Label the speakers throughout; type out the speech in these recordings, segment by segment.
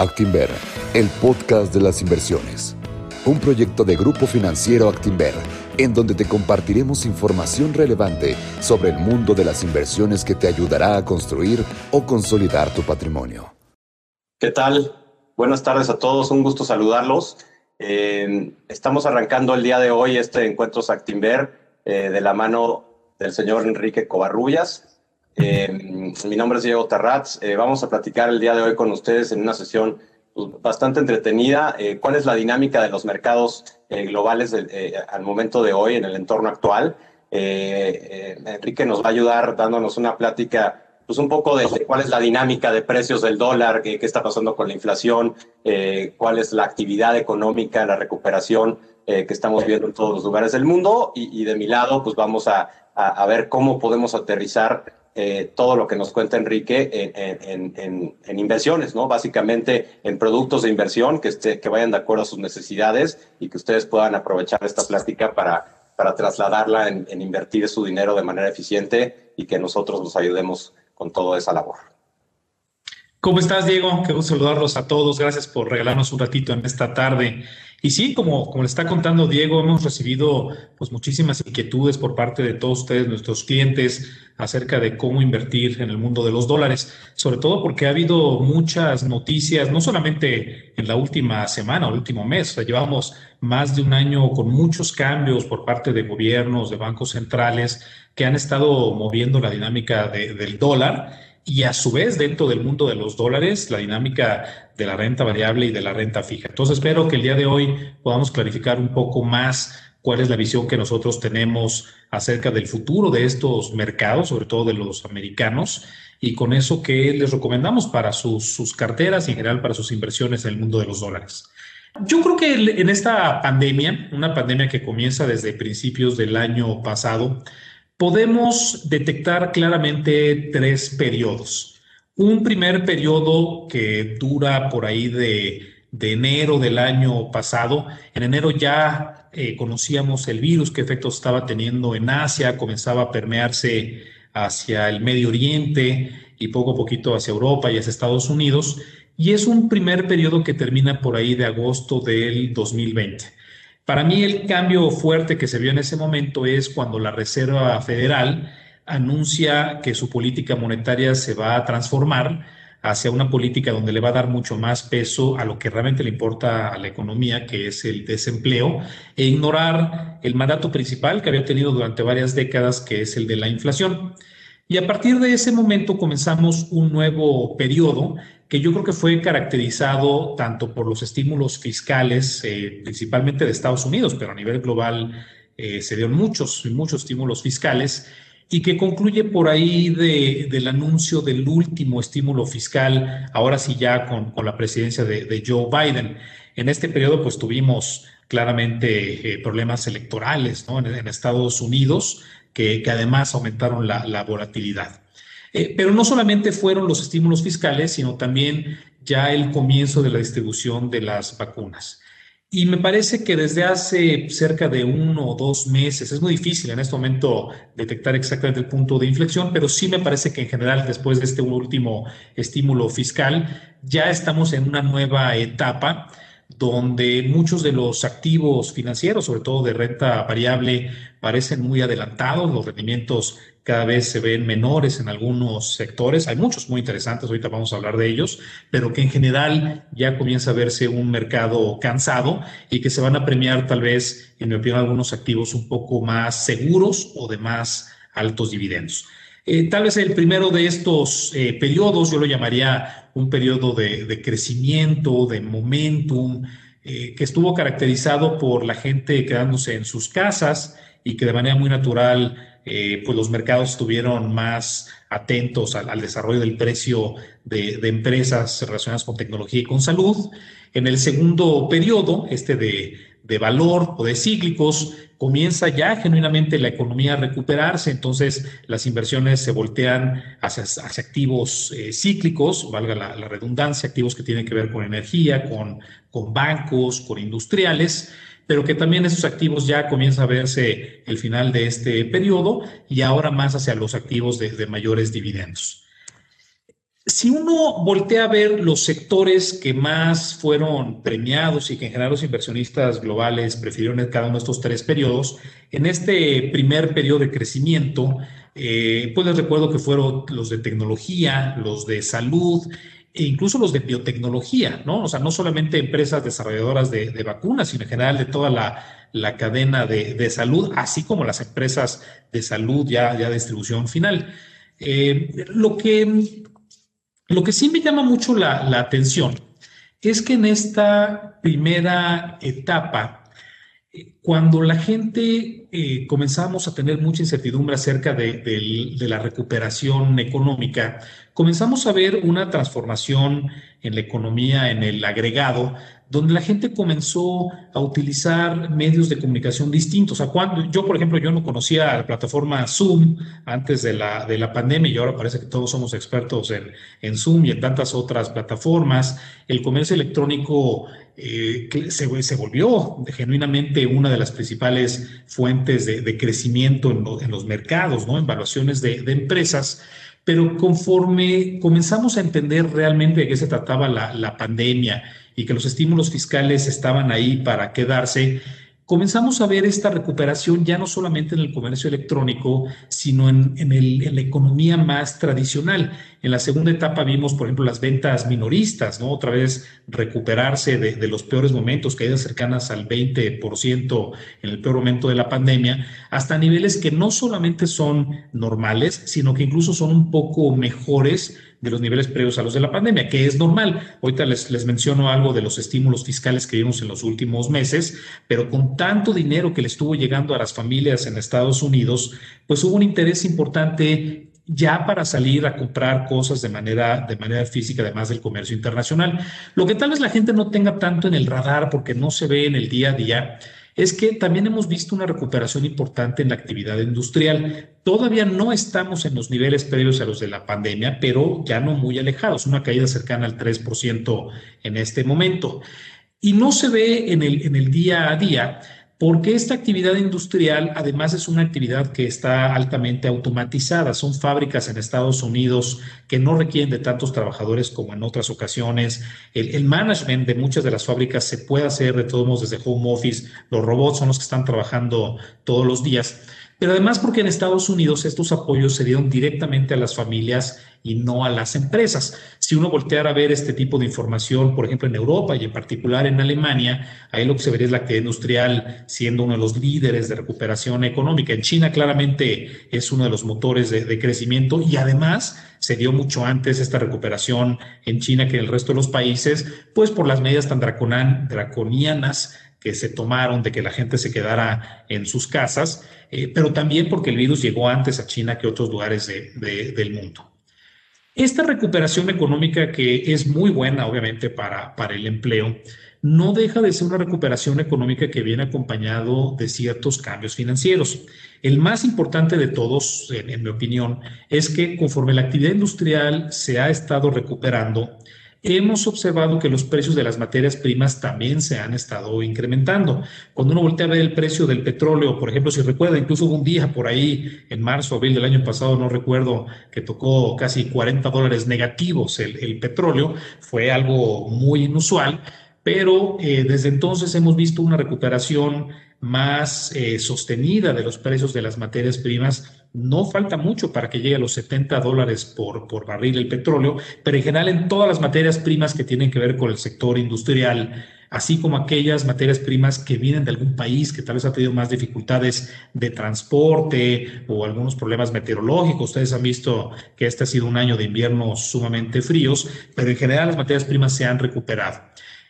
Speaker 1: Actinver, el podcast de las inversiones. Un proyecto de Grupo Financiero Actinver, en donde te compartiremos información relevante sobre el mundo de las inversiones que te ayudará a construir o consolidar tu patrimonio.
Speaker 2: ¿Qué tal? Buenas tardes a todos, un gusto saludarlos. Eh, estamos arrancando el día de hoy este encuentro Actinver eh, de la mano del señor Enrique Covarrubias, eh, mi nombre es Diego Tarratz. Eh, vamos a platicar el día de hoy con ustedes en una sesión pues, bastante entretenida. Eh, ¿Cuál es la dinámica de los mercados globales al momento de hoy en el entorno actual? Enrique nos va a ayudar dándonos una plática pues un poco de, cuál es la dinámica de precios del dólar, qué, está pasando con la inflación, cuál es la actividad económica, la recuperación que estamos viendo en todos los lugares del mundo. Y, de mi lado, pues vamos a, a ver cómo podemos aterrizar eh, todo lo que nos cuenta Enrique en, inversiones, ¿no? Básicamente en productos de inversión que, que vayan de acuerdo a sus necesidades y que ustedes puedan aprovechar esta plática para, para trasladarla en, invertir su dinero de manera eficiente y que nosotros nos ayudemos con toda esa labor.
Speaker 3: ¿Cómo estás, Diego? Qué gusto saludarlos a todos. Gracias por regalarnos un ratito en esta tarde. Y sí, como, como le está contando Diego, hemos recibido pues muchísimas inquietudes por parte de todos ustedes, nuestros clientes, acerca de cómo invertir en el mundo de los dólares, sobre todo porque ha habido muchas noticias, no solamente en la última semana o el último mes, llevamos más de un año con muchos cambios por parte de gobiernos, de bancos centrales, que han estado moviendo la dinámica del dólar y a su vez dentro del mundo de los dólares, la dinámica de la renta variable y de la renta fija. Entonces espero que el día de hoy podamos clarificar un poco más cuál es la visión que nosotros tenemos acerca del futuro de estos mercados, sobre todo de los americanos, y con eso que les recomendamos para sus, sus carteras y en general para sus inversiones en el mundo de los dólares. Yo creo que en esta pandemia, una pandemia que comienza desde principios del año pasado, podemos detectar claramente tres periodos. Un primer periodo que dura por ahí de, enero del año pasado. En enero ya eh, conocíamos el virus, qué efectos estaba teniendo en Asia, comenzaba a permearse hacia el Medio Oriente y poco a poquito hacia Europa y hacia Estados Unidos. Y es un primer periodo que termina por ahí de agosto del 2020. Para mí el cambio fuerte que se vio en ese momento es cuando la Reserva Federal anuncia que su política monetaria se va a transformar hacia una política donde le va a dar mucho más peso a lo que realmente le importa a la economía, que es el desempleo, e ignorar el mandato principal que había tenido durante varias décadas, que es el de la inflación. Y a partir de ese momento comenzamos un nuevo periodo que yo creo que fue caracterizado tanto por los estímulos fiscales, eh, principalmente de Estados Unidos, pero a nivel global eh, se dieron muchos, muchos estímulos fiscales, y que concluye por ahí del anuncio del último estímulo fiscal, ahora sí ya con, la presidencia de, Joe Biden. En este periodo pues tuvimos claramente eh, problemas electorales en, Estados Unidos que, además aumentaron la volatilidad. Eh, pero no solamente fueron los estímulos fiscales, sino también ya el comienzo de la distribución de las vacunas. Y me parece que desde hace cerca de uno o dos meses, es muy difícil en este momento detectar exactamente el punto de inflexión, pero sí me parece que en general después de este último estímulo fiscal ya estamos en una nueva etapa donde muchos de los activos financieros, sobre todo de renta variable, parecen muy adelantados, los rendimientos cada vez se ven menores en algunos sectores, hay muchos muy interesantes, ahorita vamos a hablar de ellos, pero que en general ya comienza a verse un mercado cansado y que se van a premiar tal vez, en mi opinión, algunos activos un poco más seguros o de más altos dividendos. Eh, tal vez el primero de estos eh, periodos, yo lo llamaría un periodo de, crecimiento, de momentum, eh, que estuvo caracterizado por la gente quedándose en sus casas y que de manera muy natural pues los mercados estuvieron más atentos al, desarrollo del precio de, de, empresas relacionadas con tecnología y con salud. En el segundo periodo, este de, de valor o de cíclicos, comienza ya genuinamente la economía a recuperarse, entonces las inversiones se voltean hacia, activos eh, cíclicos, valga la, redundancia, activos que tienen que ver con energía, con, con bancos, con industriales, pero que también esos activos ya comienza a verse el final de este periodo y ahora más hacia los activos de mayores dividendos. Si uno voltea a ver los sectores que más fueron premiados y que en general los inversionistas globales prefirieron en cada uno de estos tres periodos, en este primer periodo de crecimiento, eh, pues les recuerdo que fueron los de tecnología, los de salud e incluso los de biotecnología, ¿no? O sea, no solamente empresas desarrolladoras de, vacunas, sino en general de toda la, cadena de, salud, así como las empresas de salud ya, ya de distribución final. Eh, lo, que, lo que sí me llama mucho la, atención es que en esta primera etapa, cuando la gente eh, comenzamos a tener mucha incertidumbre acerca de, la recuperación económica, comenzamos a ver una transformación en la economía, en el agregado, donde la gente comenzó a utilizar medios de comunicación distintos. O cuando, yo, por ejemplo, yo no conocía la plataforma Zoom antes de la, de la pandemia y ahora parece que todos somos expertos en, en Zoom y en tantas otras plataformas. El comercio electrónico eh, se, se, volvió genuinamente una de las principales fuentes de, crecimiento en, los mercados, ¿no? en valuaciones de, de empresas. Pero conforme comenzamos a entender realmente de qué se trataba la, la pandemia y que los estímulos fiscales estaban ahí para quedarse, comenzamos a ver esta recuperación ya no solamente en el comercio electrónico, sino en, la economía más tradicional. En la segunda etapa vimos, por ejemplo, las ventas minoristas, ¿no? Otra vez recuperarse de, los peores momentos, caídas cercanas al 20% en el peor momento de la pandemia, hasta niveles que no solamente son normales, sino que incluso son un poco mejores de los niveles previos a los de la pandemia, que es normal. Ahorita les, les menciono algo de los estímulos fiscales que vimos en los últimos meses, pero con tanto dinero que le estuvo llegando a las familias en Estados Unidos, pues hubo un interés importante ya para salir a comprar cosas de manera, de manera física, además del comercio internacional. Lo que tal vez la gente no tenga tanto en el radar porque no se ve en el día a día es que también hemos visto una recuperación importante en la actividad industrial. Todavía no estamos en los niveles previos a los de la pandemia, pero ya no muy alejados, una caída cercana al 3% en este momento. Y no se ve en el, en el día a día porque esta actividad industrial además es una actividad que está altamente automatizada. Son fábricas en Estados Unidos que no requieren de tantos trabajadores como en otras ocasiones. El, management de muchas de las fábricas se puede hacer de todos modos desde home office. Los robots son los que están trabajando todos los días pero además porque en Estados Unidos estos apoyos se dieron directamente a las familias y no a las empresas. Si uno volteara a ver este tipo de información, por ejemplo, en Europa y en particular en Alemania, ahí lo que se vería es la actividad industrial siendo uno de los líderes de recuperación económica. En China claramente es uno de los motores de, crecimiento y además se dio mucho antes esta recuperación en China que en el resto de los países, pues por las medidas tan draconianas que se tomaron de que la gente se quedara en sus casas, eh, pero también porque el virus llegó antes a China que otros lugares del mundo. Esta recuperación económica que es muy buena, obviamente, para, para el empleo, no deja de ser una recuperación económica que viene acompañado de ciertos cambios financieros. El más importante de todos, en mi opinión, es que conforme la actividad industrial se ha estado recuperando, hemos observado que los precios de las materias primas también se han estado incrementando. Cuando uno voltea a ver el precio del petróleo, por ejemplo, si recuerda, incluso hubo un día por ahí, en marzo, abril del año pasado, no recuerdo, que tocó casi 40 dólares negativos el, petróleo, fue algo muy inusual, pero eh, desde entonces hemos visto una recuperación más eh, sostenida de los precios de las materias primas no falta mucho para que llegue a los 70 dólares por, por barril el petróleo, pero en general en todas las materias primas que tienen que ver con el sector industrial, así como aquellas materias primas que vienen de algún país que tal vez ha tenido más dificultades de transporte o algunos problemas meteorológicos. Ustedes han visto que este ha sido un año de inviernos sumamente fríos, pero en general las materias primas se han recuperado.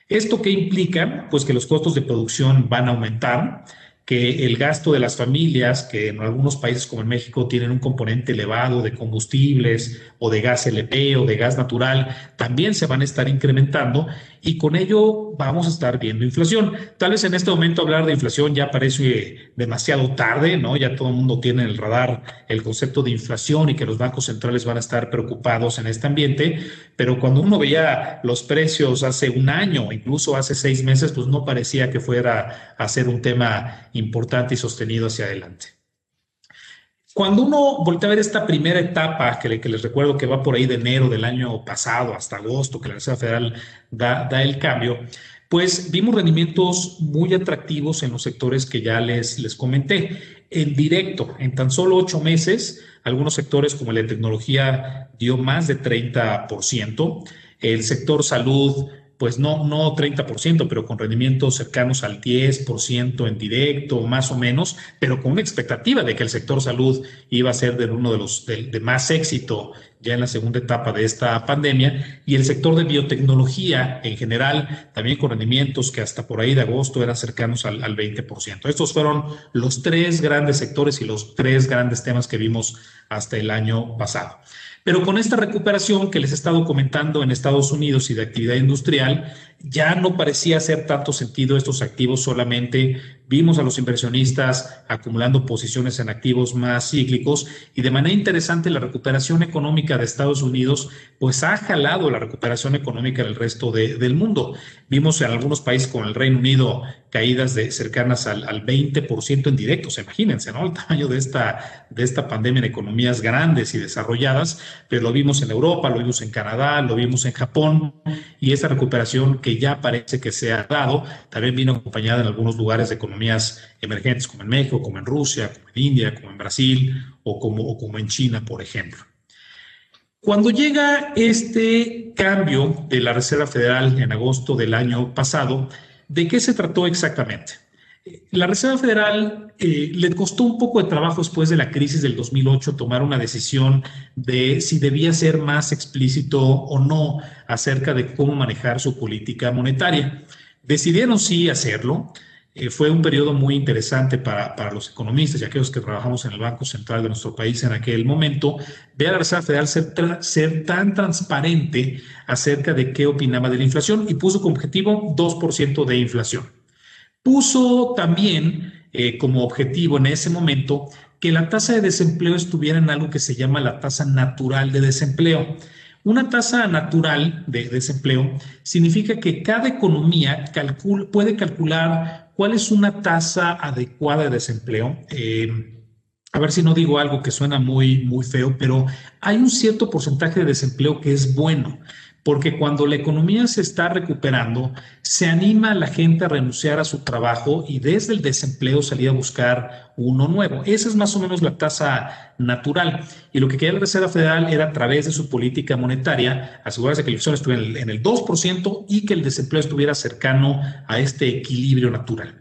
Speaker 3: ¿Esto qué implica? Pues que los costos de producción van a aumentar que el gasto de las familias, que en algunos países como en México tienen un componente elevado de combustibles o de gas LP o de gas natural, también se van a estar incrementando y con ello vamos a estar viendo inflación. Tal vez en este momento hablar de inflación ya parece demasiado tarde, ¿no? Ya todo el mundo tiene en el radar el concepto de inflación y que los bancos centrales van a estar preocupados en este ambiente, pero cuando uno veía los precios hace un año, incluso hace seis meses, pues no parecía que fuera a ser un tema importante y sostenido hacia adelante. Cuando uno voltea a ver esta primera etapa, que, les recuerdo que va por ahí de enero del año pasado hasta agosto, que la Reserva Federal da, da el cambio, pues vimos rendimientos muy atractivos en los sectores que ya les, les comenté. En directo, en tan solo ocho meses, algunos sectores como de tecnología dio más de 30%, el sector salud pues no, no 30%, pero con rendimientos cercanos al 10% en directo, más o menos, pero con una expectativa de que el sector salud iba a ser de uno de los de, más éxito ya en la segunda etapa de esta pandemia, y el sector de biotecnología en general, también con rendimientos que hasta por ahí de agosto eran cercanos al, al 20%. Estos fueron los tres grandes sectores y los tres grandes temas que vimos hasta el año pasado. Pero con esta recuperación que les he estado comentando en Estados Unidos y de actividad industrial, ya no parecía hacer tanto sentido estos activos solamente. Vimos a los inversionistas acumulando posiciones en activos más cíclicos y de manera interesante la recuperación económica de Estados Unidos pues ha jalado la recuperación económica del resto del mundo. Vimos en algunos países como el Reino Unido caídas de cercanas al, al 20% en directos, imagínense, ¿no? El tamaño de esta, de esta pandemia en economías grandes y desarrolladas, pero lo vimos en Europa, lo vimos en Canadá, lo vimos en Japón y esta recuperación que ya parece que se ha dado, también vino acompañada en algunos lugares de economías emergentes como en México, como en Rusia, como en India, como en Brasil o como, o como en China, por ejemplo. Cuando llega este cambio de la Reserva Federal en agosto del año pasado, ¿de qué se trató exactamente? La Reserva Federal eh, le costó un poco de trabajo después de la crisis del 2008 tomar una decisión de si debía ser más explícito o no acerca de cómo manejar su política monetaria. Decidieron sí hacerlo. Eh, fue un periodo muy interesante para, para, los economistas y aquellos que trabajamos en el Banco Central de nuestro país en aquel momento, ver a la Reserva Federal ser, ser tan transparente acerca de qué opinaba de la inflación y puso como objetivo 2% de inflación. Puso también eh, como objetivo en ese momento que la tasa de desempleo estuviera en algo que se llama la tasa natural de desempleo. Una tasa natural de desempleo significa que cada economía puede calcular cuál es una tasa adecuada de desempleo. Eh, a ver si no digo algo que suena muy, muy feo, pero hay un cierto porcentaje de desempleo que es bueno porque cuando la economía se está recuperando, se anima a la gente a renunciar a su trabajo y desde el desempleo salir a buscar uno nuevo. Esa es más o menos la tasa natural. Y lo que quería la Reserva Federal era a través de su política monetaria asegurarse que la inflación estuviera en el 2% y que el desempleo estuviera cercano a este equilibrio natural.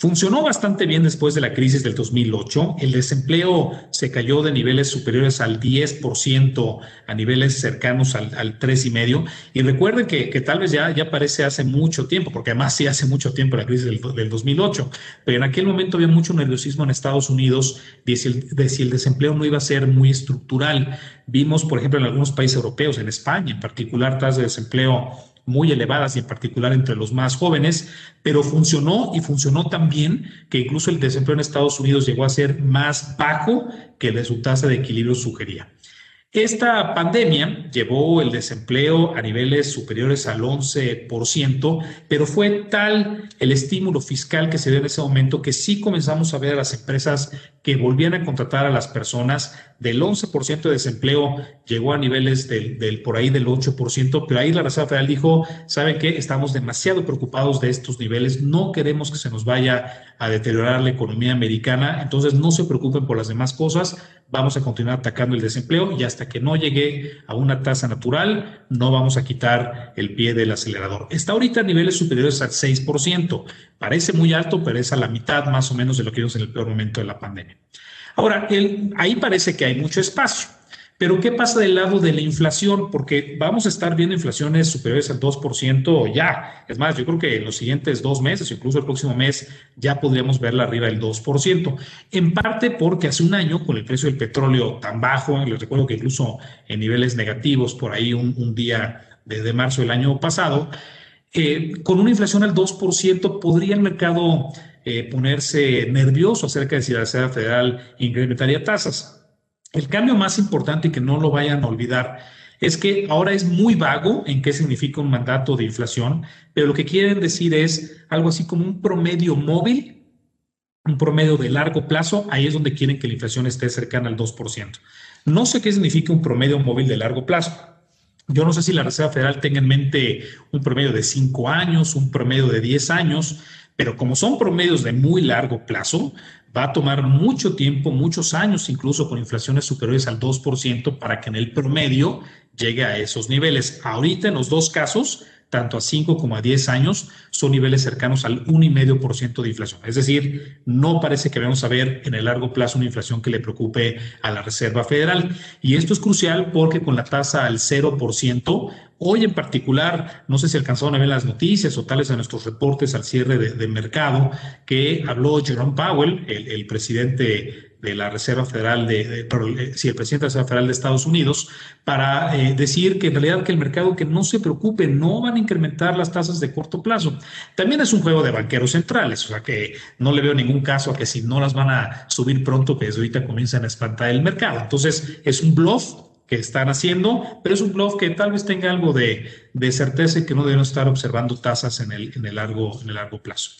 Speaker 3: Funcionó bastante bien después de la crisis del 2008. El desempleo se cayó de niveles superiores al 10% a niveles cercanos al, al 3,5%. Y recuerden que, que, tal vez ya, ya parece hace mucho tiempo, porque además sí hace mucho tiempo la crisis del, del 2008, pero en aquel momento había mucho nerviosismo en Estados Unidos de si, el, el desempleo no iba a ser muy estructural. Vimos, por ejemplo, en algunos países europeos, en España en particular, tasas de desempleo muy elevadas y en particular entre los más jóvenes, pero funcionó y funcionó también que incluso el desempleo en Estados Unidos llegó a ser más bajo que de su tasa de equilibrio sugería. Esta pandemia llevó el desempleo a niveles superiores al 11%, pero fue tal el estímulo fiscal que se dio en ese momento que sí comenzamos a ver a las empresas que volvían a contratar a las personas. Del 11% de desempleo llegó a niveles del, por ahí del 8%, pero ahí la Reserva Federal dijo, ¿sabe qué? Estamos demasiado preocupados de estos niveles, no queremos que se nos vaya a deteriorar la economía americana, entonces no se preocupen por las demás cosas, vamos a continuar atacando el desempleo y hasta que no llegue a una tasa natural, no vamos a quitar el pie del acelerador. Está ahorita a niveles superiores al 6%. Parece muy alto, pero es a la mitad más o menos de lo que vimos en el peor momento de la pandemia. Ahora, el, ahí parece que hay mucho espacio. Pero ¿qué pasa del lado de la inflación? Porque vamos a estar viendo inflaciones superiores al 2% ya. Es más, yo creo que en los siguientes dos meses, incluso el próximo mes, ya podríamos verla arriba del 2%. En parte porque hace un año, con el precio del petróleo tan bajo, les recuerdo que incluso en niveles negativos, por ahí un, día desde marzo del año pasado, eh, con una inflación al 2%, podría el mercado eh, ponerse nervioso acerca de si la Reserva Federal incrementaría tasas. El cambio más importante y que no lo vayan a olvidar es que ahora es muy vago en qué significa un mandato de inflación, pero lo que quieren decir es algo así como un promedio móvil un promedio de largo plazo, ahí es donde quieren que la inflación esté cercana al 2%. No sé qué significa un promedio móvil de largo plazo. Yo no sé si la Reserva Federal tenga en mente un promedio de 5 años, un promedio de 10 años, pero como son promedios de muy largo plazo, va a tomar mucho tiempo, muchos años, incluso con inflaciones superiores al 2%, para que en el promedio llegue a esos niveles. Ahorita en los dos casos, tanto a 5 como a 10 años, son niveles cercanos al 1,5% de inflación. Es decir, no parece que vamos a ver en el largo plazo una inflación que le preocupe a la Reserva Federal. Y esto es crucial porque con la tasa al 0%, hoy en particular, no sé si alcanzaron a ver las noticias o tales en nuestros reportes al cierre de, mercado, que habló Jerome Powell, el, el presidente de la Reserva Federal de, de eh, el presidente de la Reserva Federal de Estados Unidos, para eh, decir que en realidad que el mercado que no se preocupe, no van a incrementar las tasas de corto plazo. También es un juego de banqueros centrales, o sea que no le veo ningún caso a que si no las van a subir pronto, que desde ahorita comienzan a espantar el mercado. Entonces, es un bluff que están haciendo, pero es un bluff que tal vez tenga algo de, de certeza y que no deben estar observando tasas en el, en el, largo, en el largo plazo.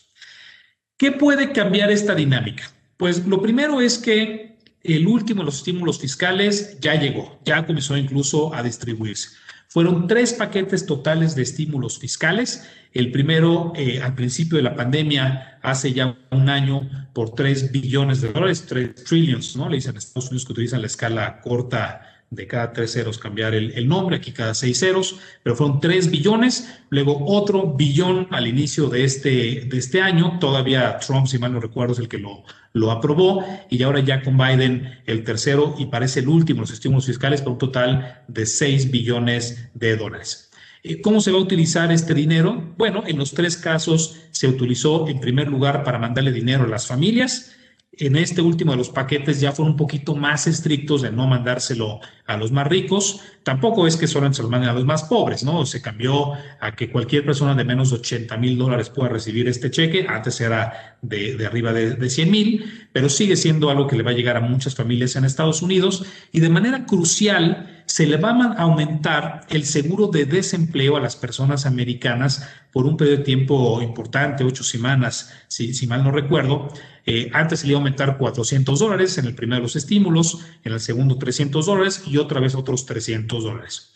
Speaker 3: ¿Qué puede cambiar esta dinámica? Pues lo primero es que el último de los estímulos fiscales ya llegó, ya comenzó incluso a distribuirse. Fueron tres paquetes totales de estímulos fiscales. El primero, eh, al principio de la pandemia, hace ya un año, por tres billones de dólares, tres trillions, ¿no? Le dicen Estados Unidos que utilizan la escala corta de cada tres ceros cambiar el, nombre, aquí cada seis ceros, pero fueron tres billones, luego otro billón al inicio de este, de este año, todavía Trump, si mal no recuerdo, es el que lo, lo aprobó, y ahora ya con Biden el tercero y parece el último, los estímulos fiscales por un total de seis billones de dólares. Eh, ¿Cómo se va a utilizar este dinero? Bueno, en los tres casos se utilizó en primer lugar para mandarle dinero a las familias, en este último de los paquetes ya fueron un poquito más estrictos de no mandárselo a los más ricos. Tampoco es que solo se lo manden a los más pobres, ¿no? Se cambió a que cualquier persona de menos de 80 mil dólares pueda recibir este cheque. Antes era de, arriba de, de 100 mil, pero sigue siendo algo que le va a llegar a muchas familias en Estados Unidos. Y de manera crucial, se le va a aumentar el seguro de desempleo a las personas americanas por un periodo de tiempo importante, ocho semanas, si, mal no recuerdo. Eh, antes se le iba a aumentar 400 dólares en el primero de los estímulos, en el segundo 300 dólares y otra vez otros 300 dólares.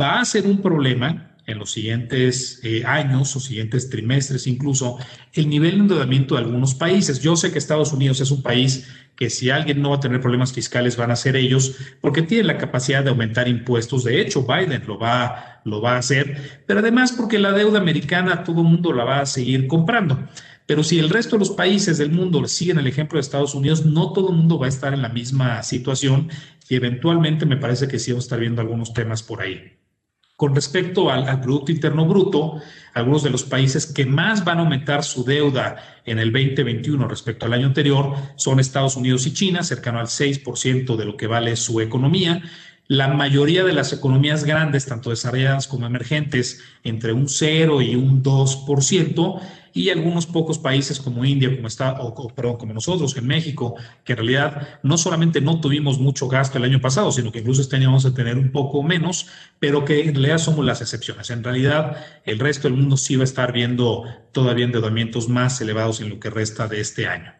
Speaker 3: Va a ser un problema en los siguientes eh, años o siguientes trimestres incluso el nivel de endeudamiento de algunos países. Yo sé que Estados Unidos es un país que si alguien no va a tener problemas fiscales van a ser ellos porque tiene la capacidad de aumentar impuestos. De hecho, Biden lo va, lo va a hacer, pero además porque la deuda americana todo el mundo la va a seguir comprando. Pero si el resto de los países del mundo siguen el ejemplo de Estados Unidos, no todo el mundo va a estar en la misma situación y eventualmente me parece que sí vamos a estar viendo algunos temas por ahí. Con respecto al, Producto Interno Bruto, algunos de los países que más van a aumentar su deuda en el 2021 respecto al año anterior son Estados Unidos y China, cercano al 6% de lo que vale su economía. La mayoría de las economías grandes, tanto desarrolladas como emergentes, entre un 0 y un 2%, y algunos pocos países como India, como está, o, perdón, como nosotros en México, que en realidad no solamente no tuvimos mucho gasto el año pasado, sino que incluso este año vamos a tener un poco menos, pero que en realidad somos las excepciones. En realidad, el resto del mundo sí va a estar viendo todavía endeudamientos más elevados en lo que resta de este año.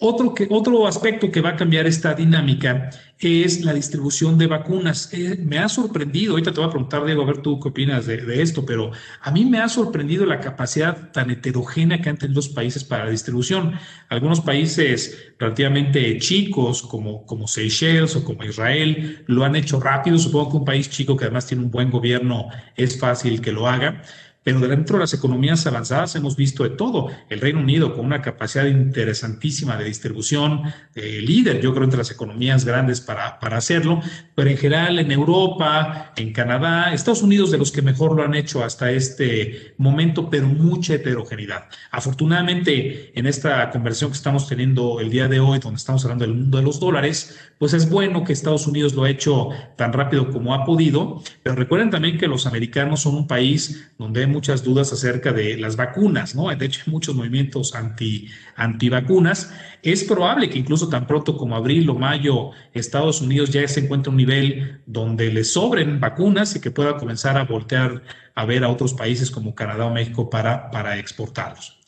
Speaker 3: Otro, que, otro aspecto que va a cambiar esta dinámica es la distribución de vacunas. Eh, me ha sorprendido, ahorita te voy a preguntar, Diego, a ver tú qué opinas de, esto, pero a mí me ha sorprendido la capacidad tan heterogénea que han tenido los países para la distribución. Algunos países relativamente chicos, como, como Seychelles o como Israel, lo han hecho rápido. Supongo que un país chico que además tiene un buen gobierno es fácil que lo haga pero dentro de las economías avanzadas hemos visto de todo. El Reino Unido con una capacidad interesantísima de distribución, eh, líder, yo creo, entre las economías grandes para, para hacerlo, pero en general en Europa, en Canadá, Estados Unidos de los que mejor lo han hecho hasta este momento, pero mucha heterogeneidad. Afortunadamente, en esta conversión que estamos teniendo el día de hoy, donde estamos hablando del mundo de los dólares, pues es bueno que Estados Unidos lo ha hecho tan rápido como ha podido, pero recuerden también que los americanos son un país donde hemos muchas dudas acerca de las vacunas, ¿no? De hecho, hay muchos movimientos anti, antivacunas. Es probable que incluso tan pronto como abril o mayo, Estados Unidos ya se encuentre un nivel donde le sobren vacunas y que pueda comenzar a voltear a ver a otros países como Canadá o México para, para exportarlos.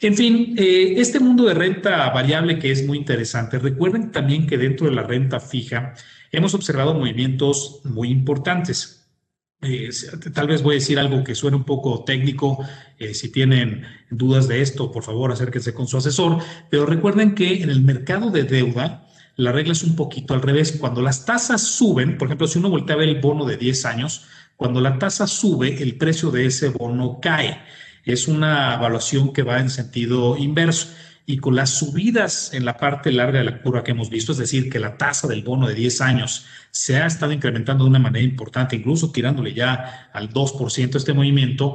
Speaker 3: En fin, eh, este mundo de renta variable que es muy interesante. Recuerden también que dentro de la renta fija hemos observado movimientos muy importantes. Eh, tal vez voy a decir algo que suene un poco técnico. Eh, si tienen dudas de esto, por favor, acérquense con su asesor. Pero recuerden que en el mercado de deuda, la regla es un poquito al revés. Cuando las tasas suben, por ejemplo, si uno voltea a ver el bono de 10 años, cuando la tasa sube, el precio de ese bono cae es una evaluación que va en sentido inverso. Y con las subidas en la parte larga de la curva que hemos visto, es decir, que la tasa del bono de 10 años se ha estado incrementando de una manera importante, incluso tirándole ya al 2% este movimiento,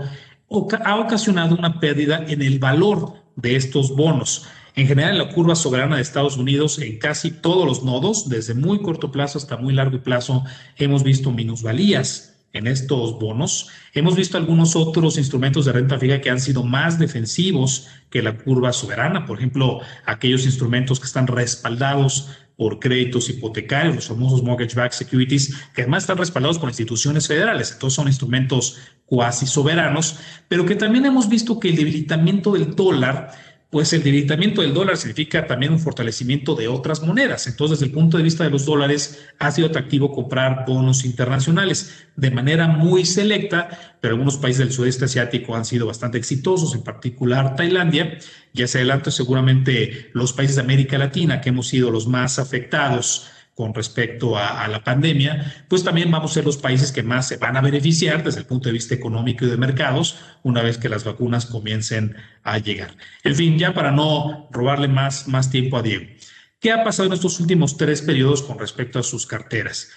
Speaker 3: ha ocasionado una pérdida en el valor de estos bonos. En general, en la curva soberana de Estados Unidos, en casi todos los nodos, desde muy corto plazo hasta muy largo plazo, hemos visto minusvalías en estos bonos. Hemos visto algunos otros instrumentos de renta fija que han sido más defensivos que la curva soberana, por ejemplo, aquellos instrumentos que están respaldados por créditos hipotecarios, los famosos mortgage-backed securities, que además están respaldados por instituciones federales, entonces son instrumentos cuasi soberanos, pero que también hemos visto que el debilitamiento del dólar pues el debilitamiento del dólar significa también un fortalecimiento de otras monedas. Entonces, desde el punto de vista de los dólares, ha sido atractivo comprar bonos internacionales de manera muy selecta, pero algunos países del sudeste asiático han sido bastante exitosos, en particular Tailandia, y hacia adelante seguramente los países de América Latina, que hemos sido los más afectados con respecto a, la pandemia, pues también vamos a ser los países que más se van a beneficiar desde el punto de vista económico y de mercados una vez que las vacunas comiencen a llegar. En fin, ya para no robarle más, más tiempo a Diego. ¿Qué ha pasado en estos últimos tres periodos con respecto a sus carteras?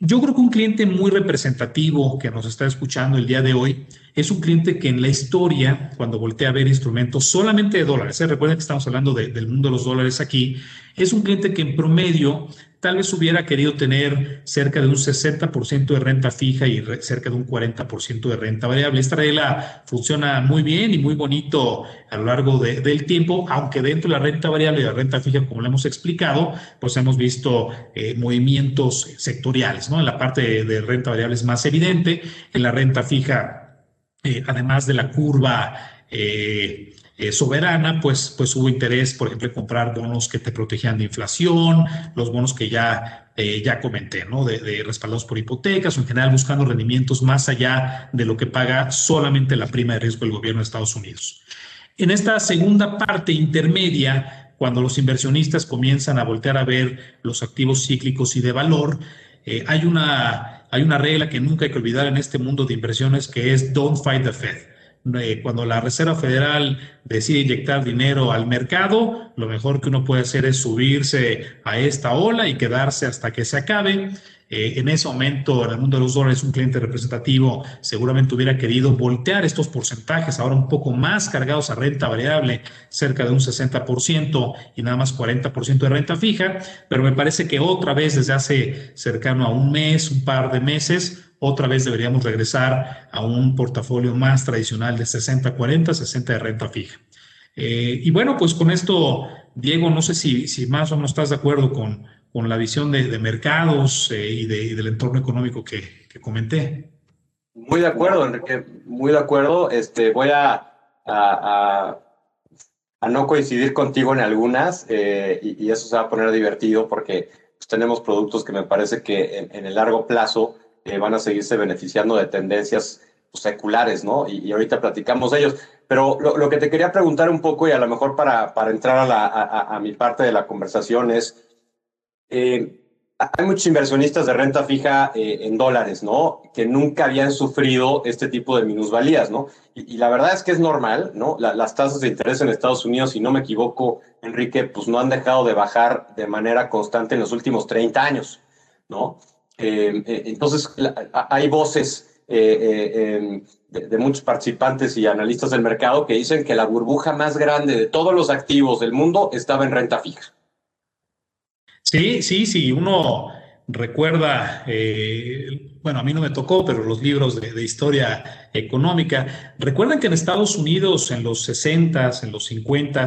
Speaker 3: Yo creo que un cliente muy representativo que nos está escuchando el día de hoy es un cliente que en la historia, cuando voltea a ver instrumentos solamente de dólares, ¿eh? recuerden que estamos hablando del mundo de los dólares aquí, es un cliente que en promedio tal vez hubiera querido tener cerca de un 60% de renta fija y cerca de un 40% de renta variable. Esta regla funciona muy bien y muy bonito a lo largo del tiempo, aunque dentro de la renta variable y la renta fija, como lo hemos explicado, pues hemos visto eh, movimientos sectoriales, ¿no? En la parte de, renta variable es más evidente, en la renta fija, eh, además de la curva, eh, eh, soberana, pues, pues hubo interés, por ejemplo, en comprar bonos que te protegían de inflación, los bonos que ya, eh, ya comenté, ¿no? De, respaldados por hipotecas o en general buscando rendimientos más allá de lo que paga solamente la prima de riesgo del gobierno de Estados Unidos. En esta segunda parte intermedia, cuando los inversionistas comienzan a voltear a ver los activos cíclicos y de valor, eh, hay, una, hay una regla que nunca hay que olvidar en este mundo de inversiones que es don't fight the Fed cuando la Reserva Federal decide inyectar dinero al mercado, lo mejor que uno puede hacer es subirse a esta ola y quedarse hasta que se acabe. Eh, en ese momento, en el mundo de los dólares, un cliente representativo seguramente hubiera querido voltear estos porcentajes, ahora un poco más cargados a renta variable, cerca de un 60% y nada más 40% de renta fija, pero me parece que otra vez desde hace cercano a un mes, un par de meses, otra vez deberíamos regresar a un portafolio más tradicional de 60-40, 60 de renta fija. Eh, y bueno, pues con esto, Diego, no sé si, si más o menos estás de acuerdo con, con la visión de, mercados eh, y, de, del entorno económico que, comenté.
Speaker 2: Muy de acuerdo, Enrique, muy de acuerdo. Este, voy a, a, no coincidir contigo en algunas eh, y, eso se va a poner divertido porque pues, tenemos productos que me parece que en el largo plazo van a seguirse beneficiando de tendencias pues, seculares, ¿no? Y, ahorita platicamos de ellos. Pero lo, que te quería preguntar un poco, y a lo mejor para, para entrar a, la, a, mi parte de la conversación, es, eh, hay muchos inversionistas de renta fija eh, en dólares, ¿no? Que nunca habían sufrido este tipo de minusvalías, ¿no? Y, la verdad es que es normal, ¿no? las tasas de interés en Estados Unidos, si no me equivoco, Enrique, pues no han dejado de bajar de manera constante en los últimos 30 años, ¿no? Eh, entonces, hay voces em, de, muchos participantes y analistas del mercado que dicen que la burbuja más grande de todos los activos del mundo estaba en renta fija.
Speaker 3: Sí, sí, sí. Uno, recuerda, eh, bueno, a mí no me tocó, pero los libros de, historia económica, recuerdan que en Estados Unidos en los 60, en los 50,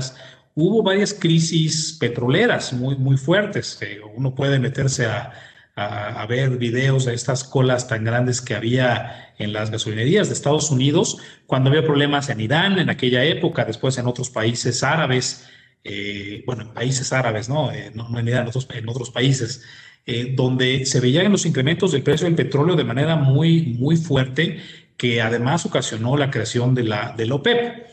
Speaker 3: hubo varias crisis petroleras muy, muy fuertes. uno puede meterse a, a, ver videos de estas colas tan grandes que había en las gasolinerías de Estados Unidos, cuando había problemas en Irán en aquella época, después en otros países árabes, eh, bueno, en países árabes, ¿no? Eh, no, en otros, países, eh, donde se veían los incrementos del precio del petróleo de manera muy, muy fuerte, que además ocasionó la creación de la, del OPEP.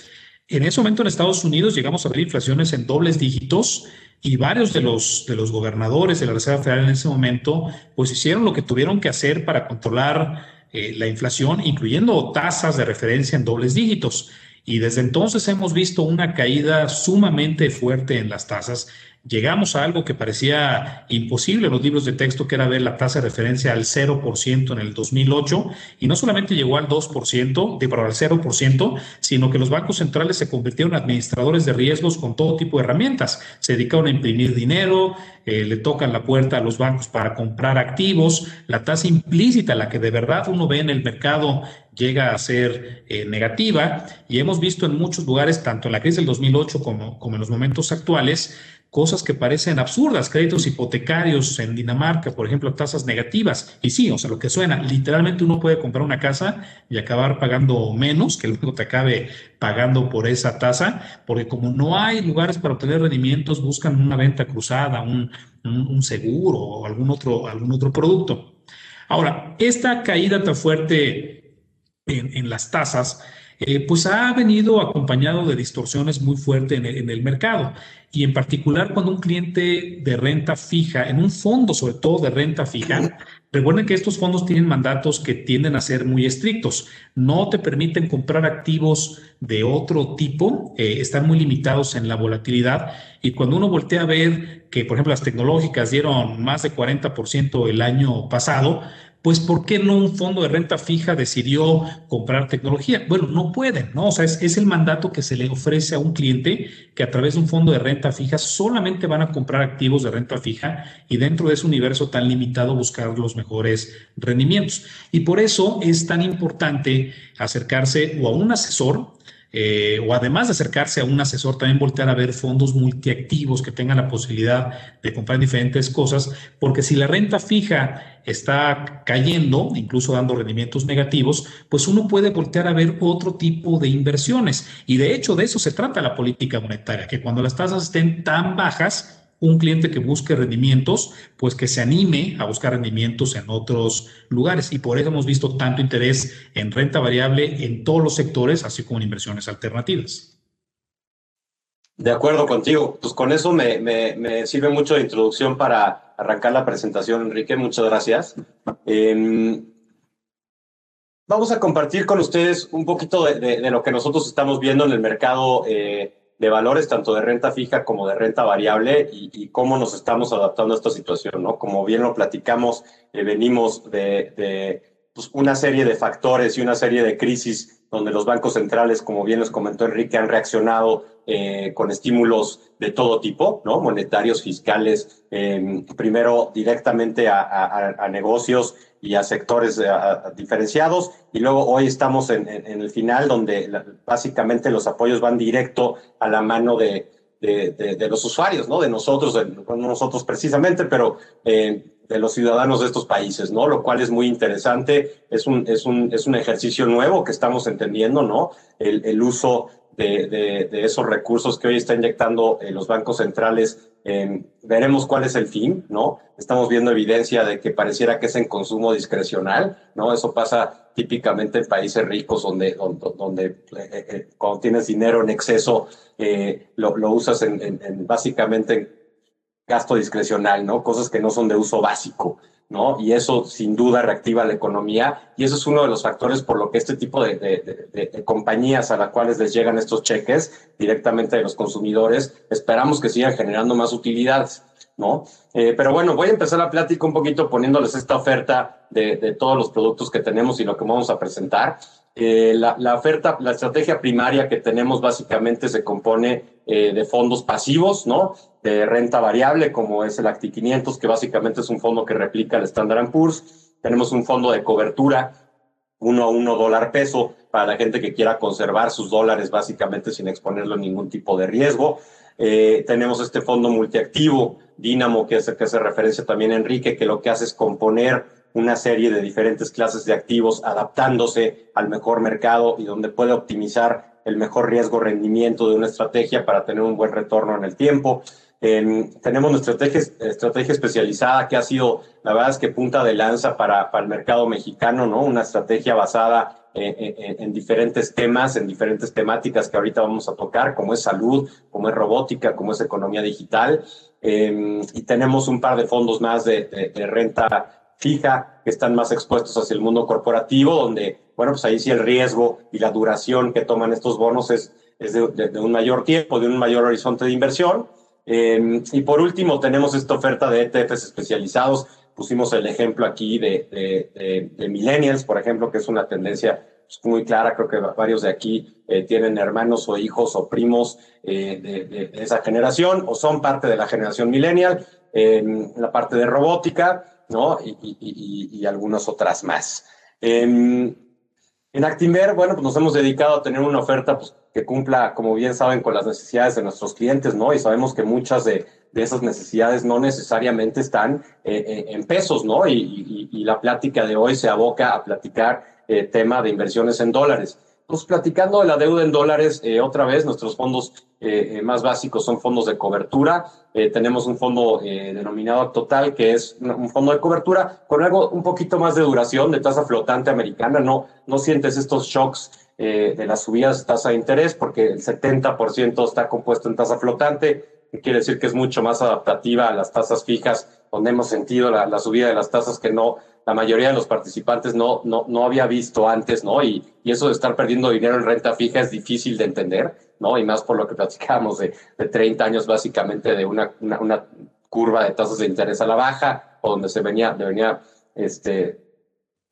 Speaker 3: En ese momento en Estados Unidos llegamos a ver inflaciones en dobles dígitos y varios de los, de los gobernadores de la Reserva Federal en ese momento, pues hicieron lo que tuvieron que hacer para controlar la inflación, incluyendo tasas de referencia en dobles dígitos. Y desde entonces hemos visto una caída sumamente fuerte en las tasas llegamos a algo que parecía imposible en los libros de texto, que era ver la tasa de referencia al 0% en el 2008, y no solamente llegó al 2%, de, al 0%, sino que los bancos centrales se convirtieron en administradores de riesgos con todo tipo de herramientas. Se dedicaron a imprimir dinero, eh, le tocan la puerta a los bancos para comprar activos, la tasa implícita, la que de verdad uno ve en el mercado, llega a ser eh, negativa, y hemos visto en muchos lugares, tanto en la crisis del 2008 como, en los momentos actuales, cosas que parecen absurdas, créditos hipotecarios en Dinamarca, por ejemplo, tasas negativas. Y sí, o sea, lo que suena, literalmente uno puede comprar una casa y acabar pagando menos, que luego te acabe pagando por esa tasa, porque como no hay lugares para obtener rendimientos, buscan una venta cruzada, un, seguro o algún otro, algún otro producto. Ahora, esta caída tan fuerte en, las tasas, eh, pues ha venido acompañado de distorsiones muy fuertes en el, mercado. Y en particular cuando un cliente de renta fija, en un fondo sobre todo de renta fija, recuerden que estos fondos tienen mandatos que tienden a ser muy estrictos. No te permiten comprar activos de otro tipo, eh, están muy limitados en la volatilidad. Y cuando uno voltea a ver que, por ejemplo, las tecnológicas dieron más de 40% el año pasado, pues ¿por qué no un fondo de renta fija decidió comprar tecnología? Bueno, no pueden, ¿no? O sea, es, el mandato que se le ofrece a un cliente que a través de un fondo de renta fija solamente van a comprar activos de renta fija y dentro de ese universo tan limitado buscar los mejores rendimientos. Y por eso es tan importante acercarse o a un asesor eh, o además de acercarse a un asesor, también voltear a ver fondos multiactivos que tengan la posibilidad de comprar diferentes cosas, porque si la renta fija está cayendo, incluso dando rendimientos negativos, pues uno puede voltear a ver otro tipo de inversiones. Y de hecho de eso se trata la política monetaria, que cuando las tasas estén tan bajas, un cliente que busque rendimientos, pues que se anime a buscar rendimientos en otros lugares. Y por eso hemos visto tanto interés en renta variable en todos los sectores, así como en inversiones alternativas.
Speaker 2: De acuerdo contigo. Pues con eso me, sirve mucho de introducción para arrancar la presentación, Enrique. Muchas gracias. Em, vamos a compartir con ustedes un poquito de, lo que nosotros estamos viendo en el mercado. Eh, de valores tanto de renta fija como de renta variable y, cómo nos estamos adaptando a esta situación, ¿no? Como bien lo platicamos, eh, venimos de, pues, una serie de factores y una serie de crisis donde los bancos centrales, como bien les comentó Enrique, han reaccionado eh, con estímulos de todo tipo, ¿no? Monetarios, fiscales, eh, primero directamente a negocios y a sectores diferenciados. Y luego hoy estamos en, el final donde básicamente los apoyos van directo a la mano de, de, los usuarios, ¿no? De nosotros, no nosotros precisamente, pero eh, de los ciudadanos de estos países, ¿no? Lo cual es muy interesante. Es un, es un, es un ejercicio nuevo que estamos entendiendo, ¿no? El, uso de, de, esos recursos que hoy está inyectando eh, los bancos centrales. Veremos cuál es el fin, ¿no? Estamos viendo evidencia de que pareciera que es en consumo discrecional, ¿no? Eso pasa típicamente en países ricos donde, donde, eh, eh, cuando tienes dinero en exceso lo, lo, usas en, en, básicamente gasto discrecional, ¿no? Cosas que no son de uso básico. ¿No? Y eso sin duda reactiva la economía y eso es uno de los factores por lo que este tipo de, compañías a las cuales les llegan estos cheques directamente de los consumidores, esperamos que sigan generando más utilidades, ¿no? Eh, pero bueno, voy a empezar la plática un poquito poniéndoles esta oferta de, todos los productos que tenemos y lo que vamos a presentar. Eh, la, oferta, la estrategia primaria que tenemos básicamente se compone eh, de fondos pasivos, ¿no? de renta variable, como es el Acti 500, que básicamente es un fondo que replica el Standard Poor's. Tenemos un fondo de cobertura, uno a uno dólar peso, para la gente que quiera conservar sus dólares básicamente sin exponerlo a ningún tipo de riesgo. Eh, tenemos este fondo multiactivo, Dynamo, que es el que hace referencia también Enrique, que lo que hace es componer una serie de diferentes clases de activos adaptándose al mejor mercado y donde puede optimizar el mejor riesgo rendimiento de una estrategia para tener un buen retorno en el tiempo. tenemos nuestra estrategia, estrategia, especializada que ha sido, la verdad es que punta de lanza para, para el mercado mexicano, ¿no? Una estrategia basada en, diferentes temas, en diferentes temáticas que ahorita vamos a tocar, como es salud, como es robótica, como es economía digital. Em, y tenemos un par de fondos más de, renta fija que están más expuestos hacia el mundo corporativo, donde, bueno, pues ahí sí el riesgo y la duración que toman estos bonos es, es de, un mayor tiempo, de un mayor horizonte de inversión. Em, y por último, tenemos esta oferta de ETFs especializados pusimos el ejemplo aquí de, millennials, por ejemplo, que es una tendencia pues, muy clara. Creo que varios de aquí eh, tienen hermanos o hijos o primos eh, de, esa generación o son parte de la generación millennial, en la parte de robótica, ¿no? Y, y, algunas otras más. En, en Actimber, bueno, pues nos hemos dedicado a tener una oferta pues, que cumpla, como bien saben, con las necesidades de nuestros clientes, ¿no? Y sabemos que muchas de, de esas necesidades no necesariamente están eh, eh, en pesos, ¿no? Y, la plática de hoy se aboca a platicar eh, tema de inversiones en dólares. Pues platicando de la deuda en dólares, otra vez nuestros fondos más básicos son fondos de cobertura. tenemos un fondo denominado Total, que es un fondo de cobertura con algo un poquito más de duración, de tasa flotante americana. No, no sientes estos shocks de las subidas de tasa de interés porque el 70% está compuesto en tasa flotante quiere decir que es mucho más adaptativa a las tasas fijas, donde hemos sentido la, subida de las tasas que no la mayoría de los participantes no, no, no había visto antes, ¿no? Y, y, eso de estar perdiendo dinero en renta fija es difícil de entender, ¿no? Y más por lo que platicamos de, de 30 años básicamente de una, una, curva de tasas de interés a la baja, o donde se venía, venía este,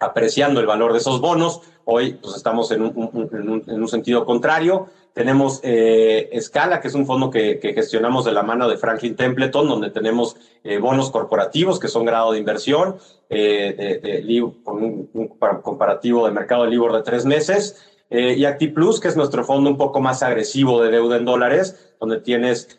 Speaker 2: apreciando el valor de esos bonos. Hoy pues estamos en un, en un sentido contrario. Tenemos eh, Scala, que es un fondo que, gestionamos de la mano de Franklin Templeton, donde tenemos eh, bonos corporativos que son grado de inversión, eh, con un, comparativo de mercado de Libor de tres meses. Eh, y ActiPlus, que es nuestro fondo un poco más agresivo de deuda en dólares, donde tienes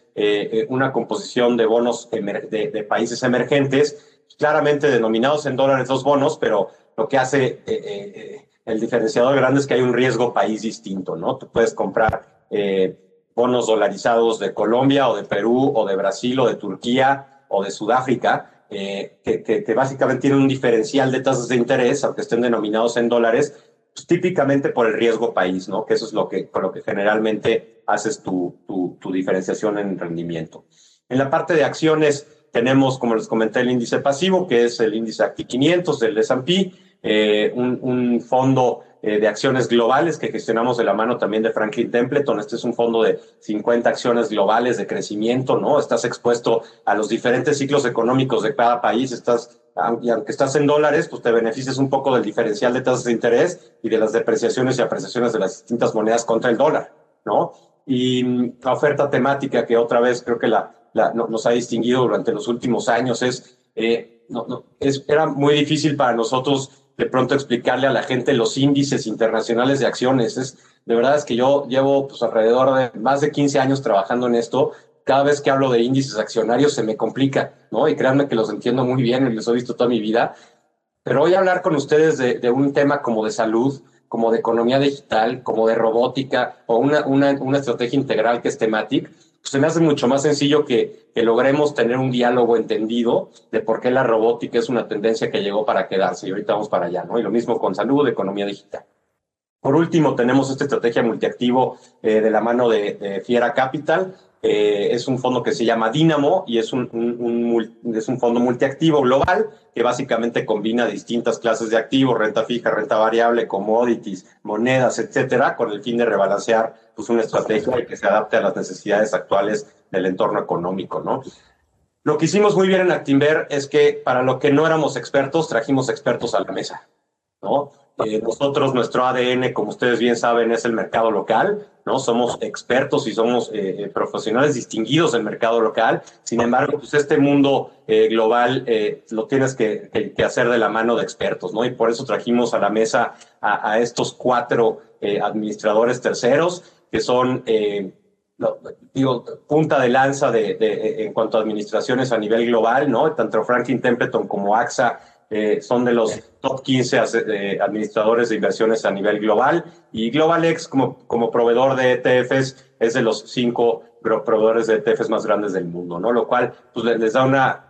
Speaker 2: una composición de bonos de, países emergentes, claramente denominados en dólares los bonos, pero lo que hace el diferenciador grande es que hay un riesgo país distinto, ¿no? Tú puedes comprar eh, bonos dolarizados de Colombia o de Perú o de Brasil o de Turquía o de Sudáfrica, eh, que, básicamente tienen un diferencial de tasas de interés, aunque estén denominados en dólares, pues, típicamente por el riesgo país, ¿no? Que eso es lo que, por lo que generalmente haces tu, tu, tu diferenciación en rendimiento. En la parte de acciones tenemos, como les comenté, el índice pasivo, que es el índice Acti 500 del S&P, eh, un, fondo eh, de acciones globales que gestionamos de la mano también de Franklin Templeton. Este es un fondo de 50 acciones globales de crecimiento, ¿no? Estás expuesto a los diferentes ciclos económicos de cada país, estás y aunque estás en dólares, pues te beneficias un poco del diferencial de tasas de interés y de las depreciaciones y apreciaciones de las distintas monedas contra el dólar, ¿no? Y mm, la oferta temática que otra vez creo que la, nos ha distinguido durante los últimos años es, eh, no, no, es, era muy difícil para nosotros de pronto explicarle a la gente los índices internacionales de acciones. Es, de verdad es que yo llevo pues, alrededor de más de 15 años trabajando en esto. Cada vez que hablo de índices accionarios se me complica, ¿no? Y créanme que los entiendo muy bien y los he visto toda mi vida. Pero voy a hablar con ustedes de, de un tema como de salud, como de economía digital, como de robótica o una, una, una estrategia integral que es Thematic pues se me hace mucho más sencillo que, que, logremos tener un diálogo entendido de por qué la robótica es una tendencia que llegó para quedarse y ahorita vamos para allá, ¿no? Y lo mismo con salud, economía digital. Por último, tenemos esta estrategia multiactivo eh, de la mano de, Fiera Capital. Es un fondo que se llama Dynamo y es un, es un fondo multiactivo global que básicamente combina distintas clases de activos, renta fija, renta variable, commodities, monedas, etcétera, con el fin de rebalancear pues, una estrategia que se adapte a las necesidades actuales del entorno económico, ¿no? Lo que hicimos muy bien en Actimber es que para lo que no éramos expertos, trajimos expertos a la mesa, ¿no? Eh, nosotros, nuestro ADN, como ustedes bien saben, es el mercado local, ¿no? Somos expertos y somos eh, eh, profesionales distinguidos en mercado local. Sin embargo, pues este mundo global lo tienes que, hacer de la mano de expertos, ¿no? Y por eso trajimos a la mesa a, estos cuatro administradores terceros, que son, digo, punta de lanza de, en cuanto a administraciones a nivel global, ¿no? Tanto Franklin Templeton como AXA eh, son de los top 15 eh, administradores de inversiones a nivel global y GlobalX como, como proveedor de ETFs es de los cinco proveedores de ETFs más grandes del mundo, ¿no? Lo cual pues, les da una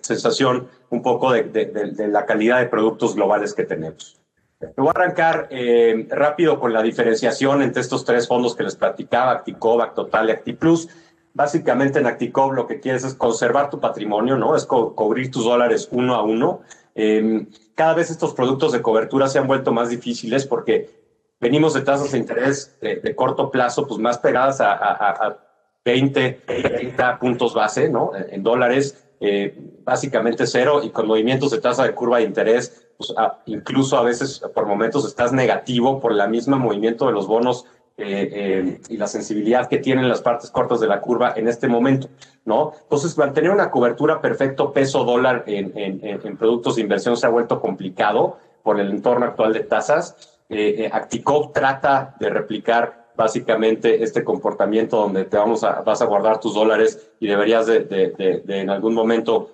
Speaker 2: sensación un poco de, de, la calidad de productos globales que tenemos. voy a arrancar eh, rápido con la diferenciación entre estos tres fondos que les platicaba, Acticov, Actotal y ActiPlus. Básicamente en Acticov lo que quieres es conservar tu patrimonio, ¿no? Es cubrir tus dólares uno a uno Em, cada vez estos productos de cobertura se han vuelto más difíciles porque venimos de tasas de interés de, corto plazo, pues más pegadas a, 20, 30 puntos base, ¿no? En, dólares, eh, básicamente cero, y con movimientos de tasa de curva de interés, pues incluso a veces por momentos estás negativo por el mismo movimiento de los bonos eh, eh, y la sensibilidad que tienen las partes cortas de la curva en este momento, ¿no? Entonces, mantener una cobertura perfecto peso dólar en, en, productos de inversión se ha vuelto complicado por el entorno actual de tasas. Eh, Acticop trata de replicar básicamente este comportamiento donde te vamos a, vas a guardar tus dólares y deberías de, de, de en algún momento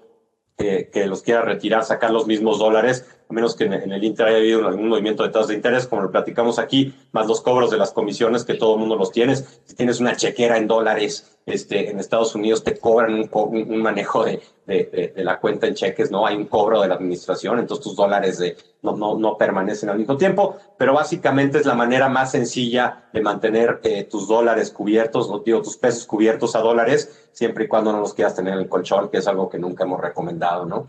Speaker 2: que los quiera retirar, sacar los mismos dólares, menos que en, el Inter haya habido algún movimiento de tasas de interés, como lo platicamos aquí, más los cobros de las comisiones que todo el mundo los tienes. Si tienes una chequera en dólares este, en Estados Unidos, te cobran un, un manejo de, de, de, la cuenta en cheques, ¿no? Hay un cobro de la administración, entonces tus dólares de, no, no, no permanecen al mismo tiempo, pero básicamente es la manera más sencilla de mantener eh, tus dólares cubiertos, no digo, tus pesos cubiertos a dólares, siempre y cuando no los quieras tener en el colchón, que es algo que nunca hemos recomendado, ¿no?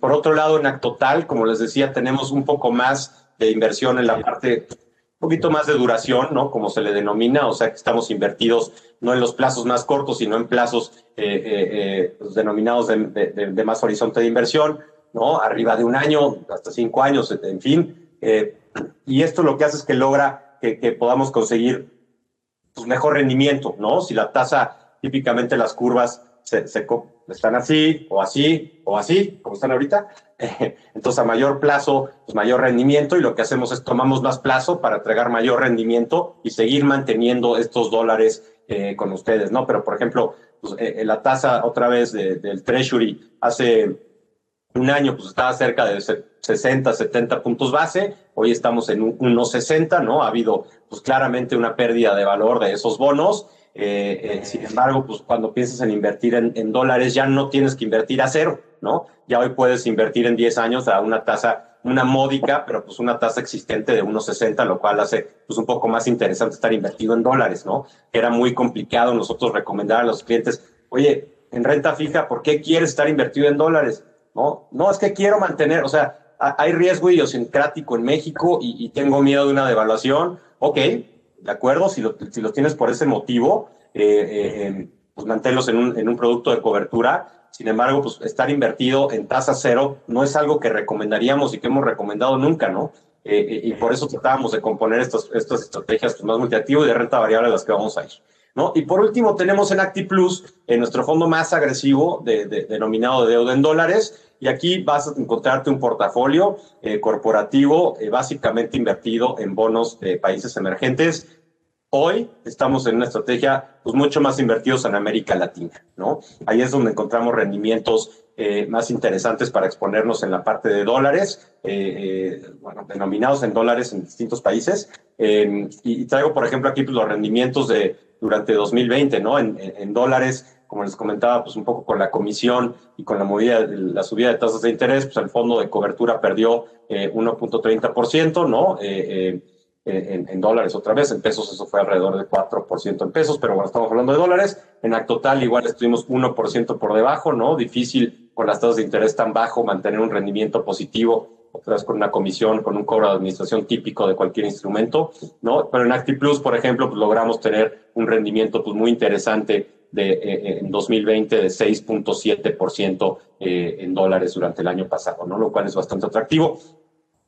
Speaker 2: Por otro lado, en Actotal, como les decía, tenemos un poco más de inversión en la parte, un poquito más de duración, ¿no? Como se le denomina, o sea que estamos invertidos no en los plazos más cortos, sino en plazos eh, eh, eh pues, denominados de, más horizonte de inversión, ¿no? Arriba de un año, hasta cinco años, en fin. Y esto lo que hace es que logra que, podamos conseguir pues, mejor rendimiento, ¿no? Si la tasa, típicamente las curvas se, están así o así o así, como están ahorita. Entonces, a mayor plazo, pues mayor rendimiento y lo que hacemos es tomamos más plazo para entregar mayor rendimiento y seguir manteniendo estos dólares eh, con ustedes, ¿no? Pero, por ejemplo, pues, eh, la tasa otra vez del Treasury hace un año pues estaba cerca de 60, 70 puntos base, hoy estamos en unos 60, ¿no? Ha habido pues claramente una pérdida de valor de esos bonos eh, eh, sin embargo, pues cuando piensas en invertir en, dólares, ya no tienes que invertir a cero, ¿no? Ya hoy puedes invertir en 10 años a una tasa, una módica, pero pues una tasa existente de 1.60, lo cual hace pues un poco más interesante estar invertido en dólares, ¿no? Era muy complicado nosotros recomendar a los clientes, oye, en renta fija, ¿por qué quieres estar invertido en dólares? No, no, es que quiero mantener, o sea, hay riesgo idiosincrático en México y, y tengo miedo de una devaluación. Ok, ¿de acuerdo? Si lo, si lo tienes por ese motivo, eh, eh, pues mantenerlos en un, en un producto de cobertura. Sin embargo, pues estar invertido en tasa cero no es algo que recomendaríamos y que hemos recomendado nunca, ¿no? Eh, y por eso tratábamos de componer estas, estas estrategias pues, más multiactivo y de renta variable a las que vamos a ir. ¿No? Y por último, tenemos en ActiPlus, en nuestro fondo más agresivo, de, denominado de deuda en dólares, y aquí vas a encontrarte un portafolio corporativo básicamente invertido en bonos de países emergentes Hoy estamos en una estrategia pues, mucho más invertidos en América Latina, ¿no? Ahí es donde encontramos rendimientos eh, más interesantes para exponernos en la parte de dólares, eh, eh, bueno, denominados en dólares en distintos países. Y, traigo, por ejemplo, aquí pues, los rendimientos de durante 2020, ¿no? En, dólares, como les comentaba, pues un poco con la comisión y con la movida, la subida de tasas de interés, pues el fondo de cobertura perdió 1.30%, ¿no? en, dólares otra vez, en pesos eso fue alrededor del 4% en pesos, pero bueno, estamos hablando de dólares. En Actotal igual estuvimos 1% por debajo, ¿no? Difícil con las tasas de interés tan bajo mantener un rendimiento positivo, otra vez con una comisión, con un cobro de administración típico de cualquier instrumento, ¿no? Pero en ActiPlus, por ejemplo, pues logramos tener un rendimiento pues muy interesante de, eh, eh, en 2020 de 6.7% eh, en dólares durante el año pasado, ¿no? Lo cual es bastante atractivo.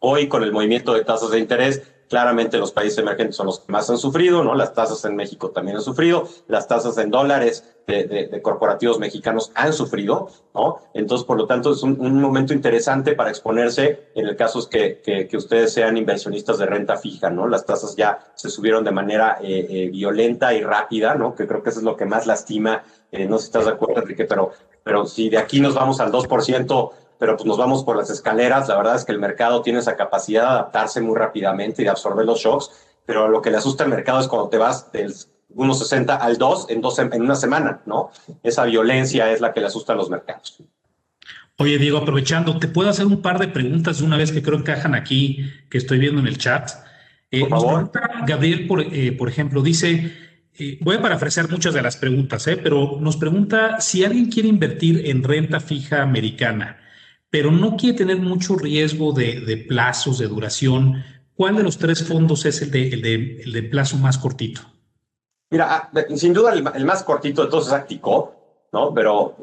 Speaker 2: Hoy con el movimiento de tasas de interés, Claramente los países emergentes son los que más han sufrido, ¿no? Las tasas en México también han sufrido, las tasas en dólares de, corporativos mexicanos han sufrido, ¿no? Entonces, por lo tanto, es un, momento interesante para exponerse en el caso que, que, ustedes sean inversionistas de renta fija, ¿no? Las tasas ya se subieron de manera eh, eh, violenta y rápida, ¿no? Que creo que eso es lo que más lastima. Eh, no sé si estás de acuerdo, Enrique, pero, pero si de aquí nos vamos al 2%, pero pues nos vamos por las escaleras. La verdad es que el mercado tiene esa capacidad de adaptarse muy rápidamente y de absorber los shocks, pero lo que le asusta al mercado es cuando te vas del 1.60 al 2 en, dos, en una semana, ¿no? Esa violencia es la que le asusta a los mercados.
Speaker 3: Oye, Diego, aprovechando, te puedo hacer un par de preguntas de una vez que creo que encajan aquí, que estoy viendo en el chat.
Speaker 2: Eh, por favor.
Speaker 3: Gabriel, por, eh, por ejemplo, dice, eh, voy a parafrasear muchas de las preguntas, eh, pero nos pregunta si alguien quiere invertir en renta fija americana, pero no quiere tener mucho riesgo de, plazos, de duración. ¿Cuál de los tres fondos es el de, el de, plazo más cortito?
Speaker 2: Mira, ah, sin duda el, más cortito de todos es Actico, ¿no? Pero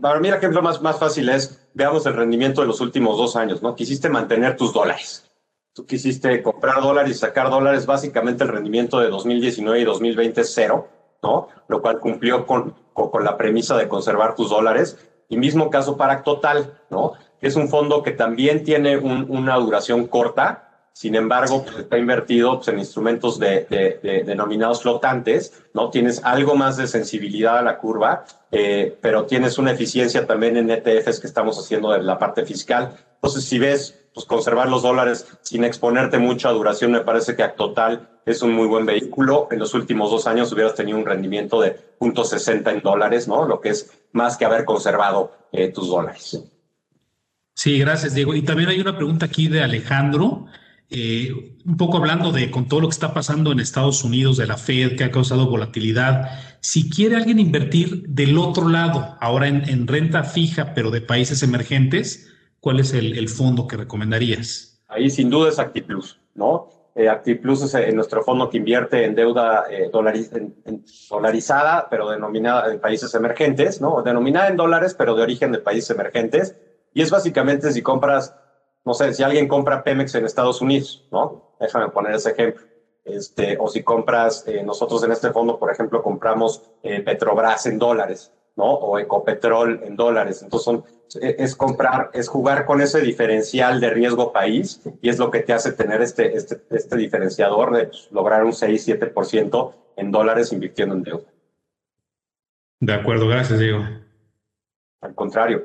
Speaker 2: para mí el ejemplo más, más fácil es, veamos el rendimiento de los últimos dos años, ¿no? Quisiste mantener tus dólares. Tú quisiste comprar dólares y sacar dólares, básicamente el rendimiento de 2019 y 2020 es cero, ¿no? Lo cual cumplió con, con la premisa de conservar tus dólares y mismo caso para Total, ¿no? Es un fondo que también tiene una duración corta, sin embargo, pues, está invertido pues, en instrumentos de, denominados flotantes, ¿no? Tienes algo más de sensibilidad a la curva, eh, pero tienes una eficiencia también en ETFs que estamos haciendo de la parte fiscal. Entonces, si ves pues conservar los dólares sin exponerte mucho a duración, me parece que a Total es un muy buen vehículo. En los últimos dos años hubieras tenido un rendimiento de 0.60 en dólares, ¿no? Lo que es más que haber conservado eh, tus dólares.
Speaker 3: Sí, gracias, Diego. Y también hay una pregunta aquí de Alejandro, eh, un poco hablando de con todo lo que está pasando en Estados Unidos, de la Fed, que ha causado volatilidad. Si quiere alguien invertir del otro lado, ahora en, en renta fija, pero de países emergentes, ¿cuál es el, fondo que recomendarías?
Speaker 2: Ahí sin duda es ActiPlus, ¿no? Eh, ActiPlus es eh, nuestro fondo que invierte en deuda eh, dolarizada, pero denominada en países emergentes, ¿no? Denominada en dólares, pero de origen de países emergentes. Y es básicamente si compras, no sé, si alguien compra Pemex en Estados Unidos, ¿no? Déjame poner ese ejemplo. Este, o si compras, nosotros en este fondo, por ejemplo, compramos Petrobras en dólares, ¿no? O Ecopetrol en dólares. Entonces son es comprar, es jugar con ese diferencial de riesgo país y es lo que te hace tener este, este, este diferenciador de pues, lograr un 6-7% en dólares invirtiendo en deuda.
Speaker 3: De acuerdo, gracias, Diego.
Speaker 2: Al contrario.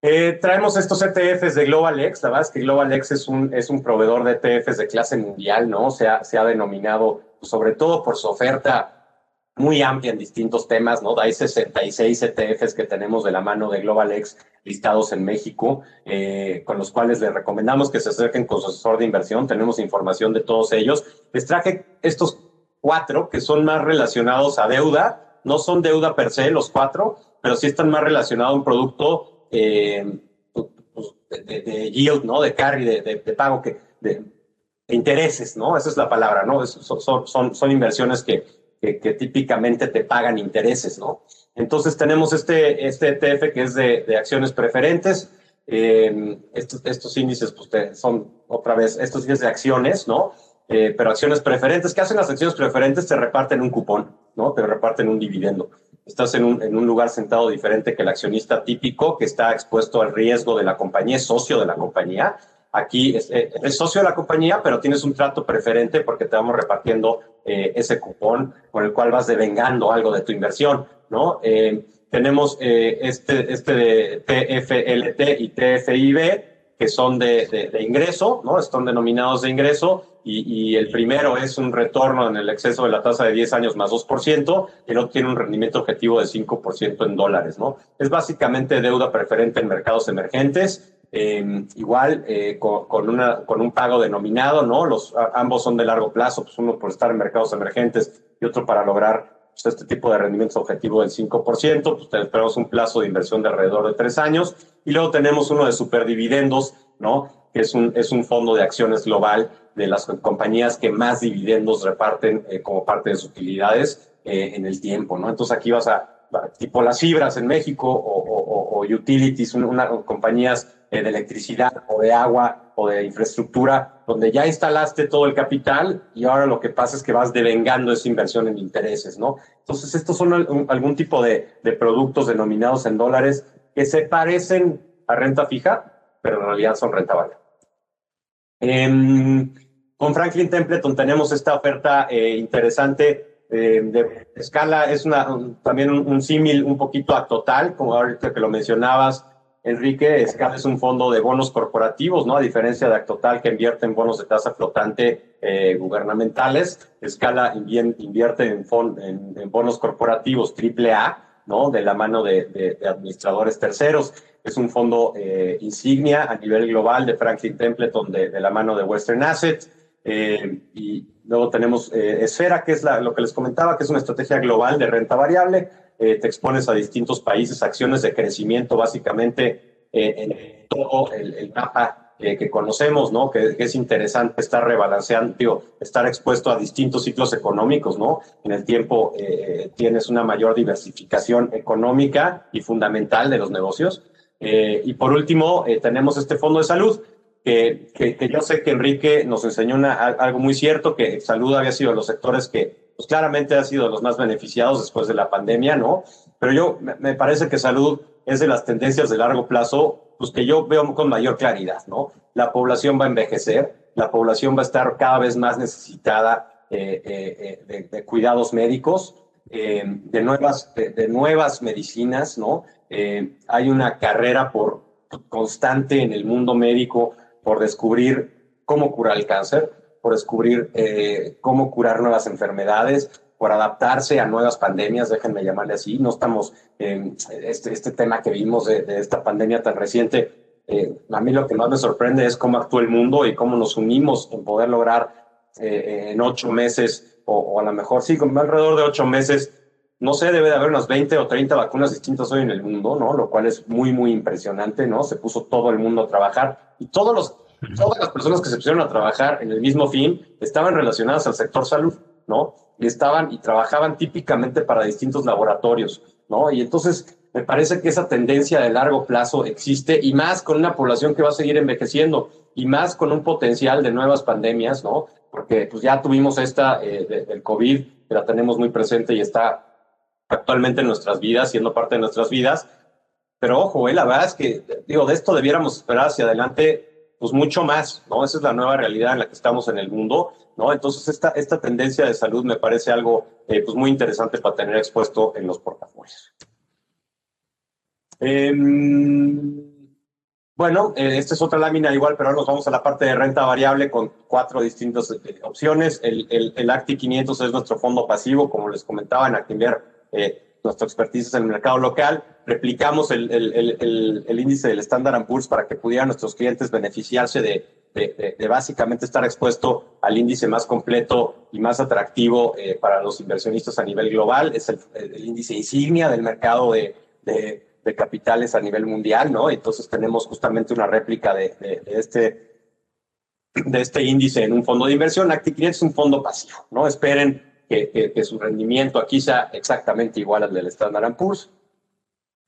Speaker 2: Eh, traemos estos ETFs de GlobalX. La verdad es que GlobalX es un, es un proveedor de ETFs de clase mundial, ¿no? Se ha, se ha denominado, pues, sobre todo por su oferta muy amplia en distintos temas, ¿no? Hay 66 ETFs que tenemos de la mano de GlobalX listados en México, eh, con los cuales les recomendamos que se acerquen con su asesor de inversión. Tenemos información de todos ellos. Les traje estos cuatro que son más relacionados a deuda. No son deuda per se los cuatro, pero sí están más relacionados a un producto eh, pues, de, yield, ¿no? De carry, de, pago, que, de, intereses, ¿no? Esa es la palabra, ¿no? son, son inversiones que que, típicamente te pagan intereses, ¿no? Entonces tenemos este, este ETF que es de, de acciones preferentes. Eh, estos, estos, índices pues, son otra vez estos índices de acciones, ¿no? Eh, pero acciones preferentes. ¿Qué hacen las acciones preferentes? Te reparten un cupón, ¿no? Te reparten un dividendo. Estás en un, en un lugar sentado diferente que el accionista típico que está expuesto al riesgo de la compañía, es socio de la compañía Aquí eh, es, socio de la compañía, pero tienes un trato preferente porque te vamos repartiendo eh, ese cupón con el cual vas devengando algo de tu inversión, ¿no? Eh, tenemos este, este de TFLT y TFIB, que son de, de, ingreso, ¿no? Están denominados de ingreso y, y, el primero es un retorno en el exceso de la tasa de 10 años más 2%, y el otro tiene un rendimiento objetivo de 5% en dólares, ¿no? Es básicamente deuda preferente en mercados emergentes Em, igual eh, con, una, con un pago denominado, ¿no? Los, ambos son de largo plazo, pues uno por estar en mercados emergentes y otro para lograr pues, este tipo de rendimientos objetivo del 5%, pues esperamos un plazo de inversión de alrededor de tres años. Y luego tenemos uno de superdividendos, ¿no? Que es un, es un fondo de acciones global de las compañías que más dividendos reparten eh, como parte de sus utilidades eh, en el tiempo, ¿no? Entonces aquí vas a, tipo las fibras en México o, o, o utilities, una, compañías eh, de electricidad o de agua o de infraestructura, donde ya instalaste todo el capital y ahora lo que pasa es que vas devengando esa inversión en intereses, ¿no? Entonces, estos son algún tipo de, de productos denominados en dólares que se parecen a renta fija, pero en realidad son renta variable. Em, con Franklin Templeton tenemos esta oferta eh, interesante eh, de escala, es una, también un, símil un poquito a total, como ahorita que lo mencionabas, Enrique, Escala es un fondo de bonos corporativos, ¿no? A diferencia de Actotal, que invierte en bonos de tasa flotante eh, gubernamentales, Escala invierte en, en, bonos corporativos AAA, ¿no? De la mano de, administradores terceros. Es un fondo eh, insignia a nivel global de Franklin Templeton de, la mano de Western Asset. Eh, y luego tenemos Esfera, que es lo que les comentaba, que es una estrategia global de renta variable eh, te expones a distintos países, acciones de crecimiento básicamente eh, en todo el, mapa eh, que conocemos, ¿no? Que, es interesante estar rebalanceando, estar expuesto a distintos ciclos económicos, ¿no? En el tiempo tienes una mayor diversificación económica y fundamental de los negocios. y por último, tenemos este fondo de salud, que, yo sé que Enrique nos enseñó algo muy cierto, que salud había sido los sectores que pues claramente ha sido los más beneficiados después de la pandemia, ¿no? Pero yo me parece que salud es de las tendencias de largo plazo, pues que yo veo con mayor claridad, ¿no? La población va a envejecer, la población va a estar cada vez más necesitada eh, eh, eh, de, cuidados médicos, de, nuevas, de, nuevas medicinas, ¿no? hay una carrera por constante en el mundo médico por descubrir cómo curar el cáncer por descubrir eh, cómo curar nuevas enfermedades, por adaptarse a nuevas pandemias, déjenme llamarle así. No estamos en este, este tema que vimos de, esta pandemia tan reciente. Eh, a mí lo que más me sorprende es cómo actúa el mundo y cómo nos unimos en poder lograr eh, en ocho meses, o, a lo mejor sí, con alrededor de ocho meses, no sé, debe de haber unas 20 o 30 vacunas distintas hoy en el mundo, ¿no? Lo cual es muy, muy impresionante, ¿no? Se puso todo el mundo a trabajar y todos los todas las personas que se pusieron a trabajar en el mismo fin estaban relacionadas al sector salud, ¿no? Y estaban y trabajaban típicamente para distintos laboratorios, ¿no? Y entonces me parece que esa tendencia de largo plazo existe y más con una población que va a seguir envejeciendo y más con un potencial de nuevas pandemias, ¿no? Porque pues ya tuvimos esta eh, del COVID, que la tenemos muy presente y está actualmente en nuestras vidas, siendo parte de nuestras vidas. Pero ojo, eh, la verdad es que, digo, de esto debiéramos esperar hacia adelante pues mucho más, ¿no? Esa es la nueva realidad en la que estamos en el mundo, ¿no? Entonces, esta, esta tendencia de salud me parece algo eh, pues muy interesante para tener expuesto en los portafolios. Em, bueno, eh, esta es otra lámina igual, pero ahora nos vamos a la parte de renta variable con cuatro distintas eh, opciones. El, el, el, ACTI 500 es nuestro fondo pasivo, como les comentaba en Actinver, nuestra expertise en el mercado local, replicamos el, el, el, índice del Standard Poor's para que pudieran nuestros clientes beneficiarse de, de, básicamente estar expuesto al índice más completo y más atractivo eh, para los inversionistas a nivel global. Es el, índice insignia del mercado de, capitales a nivel mundial, ¿no? Entonces tenemos justamente una réplica de, este de este índice en un fondo de inversión. Acti es un fondo pasivo, ¿no? Esperen que, su rendimiento aquí sea exactamente igual al del Standard Poor's.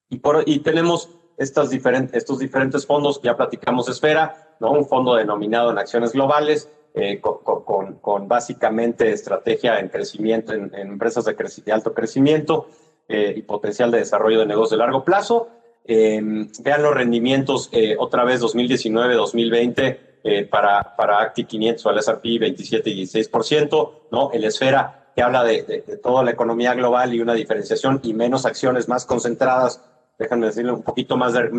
Speaker 2: Y, por, y tenemos estas diferentes, estos diferentes fondos, ya platicamos Esfera, ¿no? un fondo denominado en acciones globales, eh, con, con, básicamente estrategia en crecimiento, en, empresas de, de, alto crecimiento eh, y potencial de desarrollo de negocios de largo plazo. Eh, vean los rendimientos otra vez 2019-2020 para, para Acti 500 o el S&P 27 y 16%, ¿no? El Esfera que habla de, toda la economía global y una diferenciación y menos acciones más concentradas, déjenme decirle un poquito más de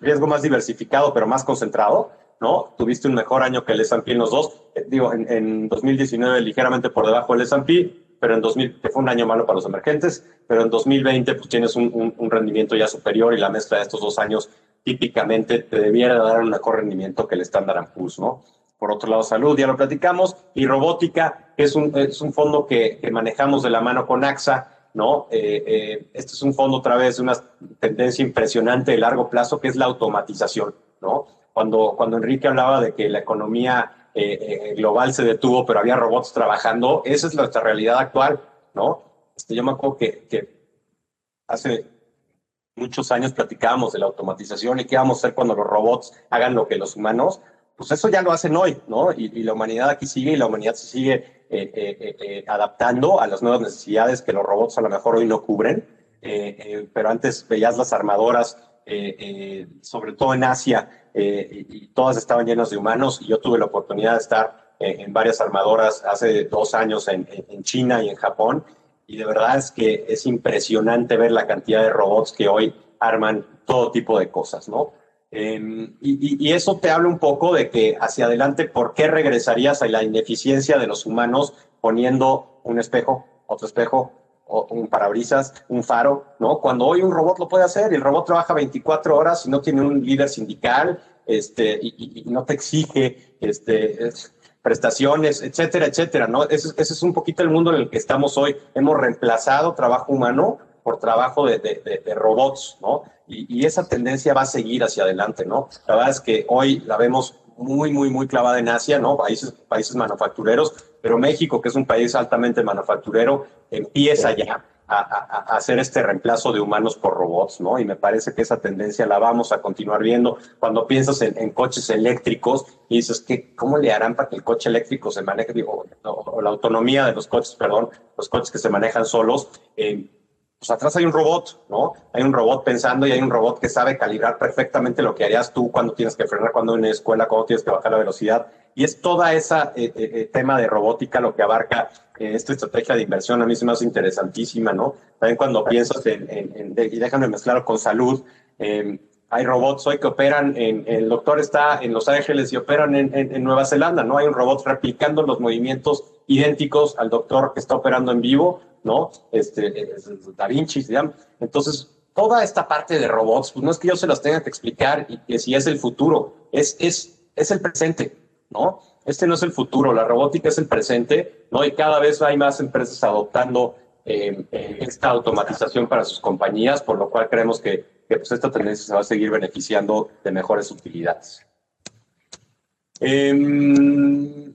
Speaker 2: riesgo más diversificado, pero más concentrado, ¿no? Tuviste un mejor año que el S&P en los dos, eh, digo, en, 2019 ligeramente por debajo del S&P, pero en 2000, que fue un año malo para los emergentes, pero en 2020 pues tienes un, rendimiento ya superior y la mezcla de estos dos años típicamente te debiera dar un mejor rendimiento que el Standard Poor's, ¿no? Por otro lado, salud, ya lo platicamos, y robótica, es un, es un fondo que, manejamos de la mano con AXA, ¿no? Eh, eh, este es un fondo otra vez de una tendencia impresionante de largo plazo, que es la automatización, ¿no? Cuando, cuando Enrique hablaba de que la economía eh, global se detuvo, pero había robots trabajando, esa es nuestra realidad actual, ¿no? Este, yo me acuerdo que hace muchos años platicábamos de la automatización y qué vamos a hacer cuando los robots hagan lo que los humanos pues eso ya lo hacen hoy, ¿no? Y, la humanidad aquí sigue y la humanidad se sigue eh, eh, eh, adaptando a las nuevas necesidades que los robots a lo mejor hoy no cubren. pero antes veías las armadoras, sobre todo en Asia, y, todas estaban llenas de humanos. Y yo tuve la oportunidad de estar en varias armadoras hace dos años en, en China y en Japón. Y de verdad es que es impresionante ver la cantidad de robots que hoy arman todo tipo de cosas, ¿no? Em, y, eso te habla un poco de que hacia adelante, ¿por qué regresarías a la ineficiencia de los humanos poniendo un espejo, otro espejo, un parabrisas, un faro, ¿no? Cuando hoy un robot lo puede hacer, el robot trabaja 24 horas y no tiene un líder sindical, este, y, no te exige este, prestaciones, etcétera, etcétera, ¿no? Ese, es un poquito el mundo en el que estamos hoy. Hemos reemplazado trabajo humano por trabajo de, de, robots, ¿no? Y, y, esa tendencia va a seguir hacia adelante, ¿no? La verdad es que hoy la vemos muy, muy, muy clavada en Asia, ¿no? Países, países manufactureros, pero México, que es un país altamente manufacturero, empieza ya a, hacer este reemplazo de humanos por robots, ¿no? Y me parece que esa tendencia la vamos a continuar viendo. Cuando piensas en, coches eléctricos y dices, que ¿cómo le harán para que el coche eléctrico se maneje? Digo, o, la autonomía de los coches, perdón, los coches que se manejan solos. Eh, pues atrás hay un robot, ¿no? Hay un robot pensando y hay un robot que sabe calibrar perfectamente lo que harías tú cuando tienes que frenar, cuando en la escuela, cuando tienes que bajar la velocidad. Y es toda esa eh, eh, eh, tema de robótica lo que abarca esta estrategia de inversión. A mí se me hace interesantísima, ¿no? También cuando piensas en, en, y déjame mezclarlo con salud, em, hay robots hoy que operan, en, el doctor está en Los Ángeles y operan en, Nueva Zelanda, ¿no? Hay un robot replicando los movimientos idénticos al doctor que está operando en vivo ¿no? Este, Da Vinci, digamos. Entonces, toda esta parte de robots, pues no es que yo se las tenga que explicar y que si es el futuro, es, es, es el presente, ¿no? Este no es el futuro, la robótica es el presente, ¿no? Y cada vez hay más empresas adoptando eh, esta automatización para sus compañías, por lo cual creemos que, que pues esta tendencia se va a seguir beneficiando de mejores utilidades. Eh,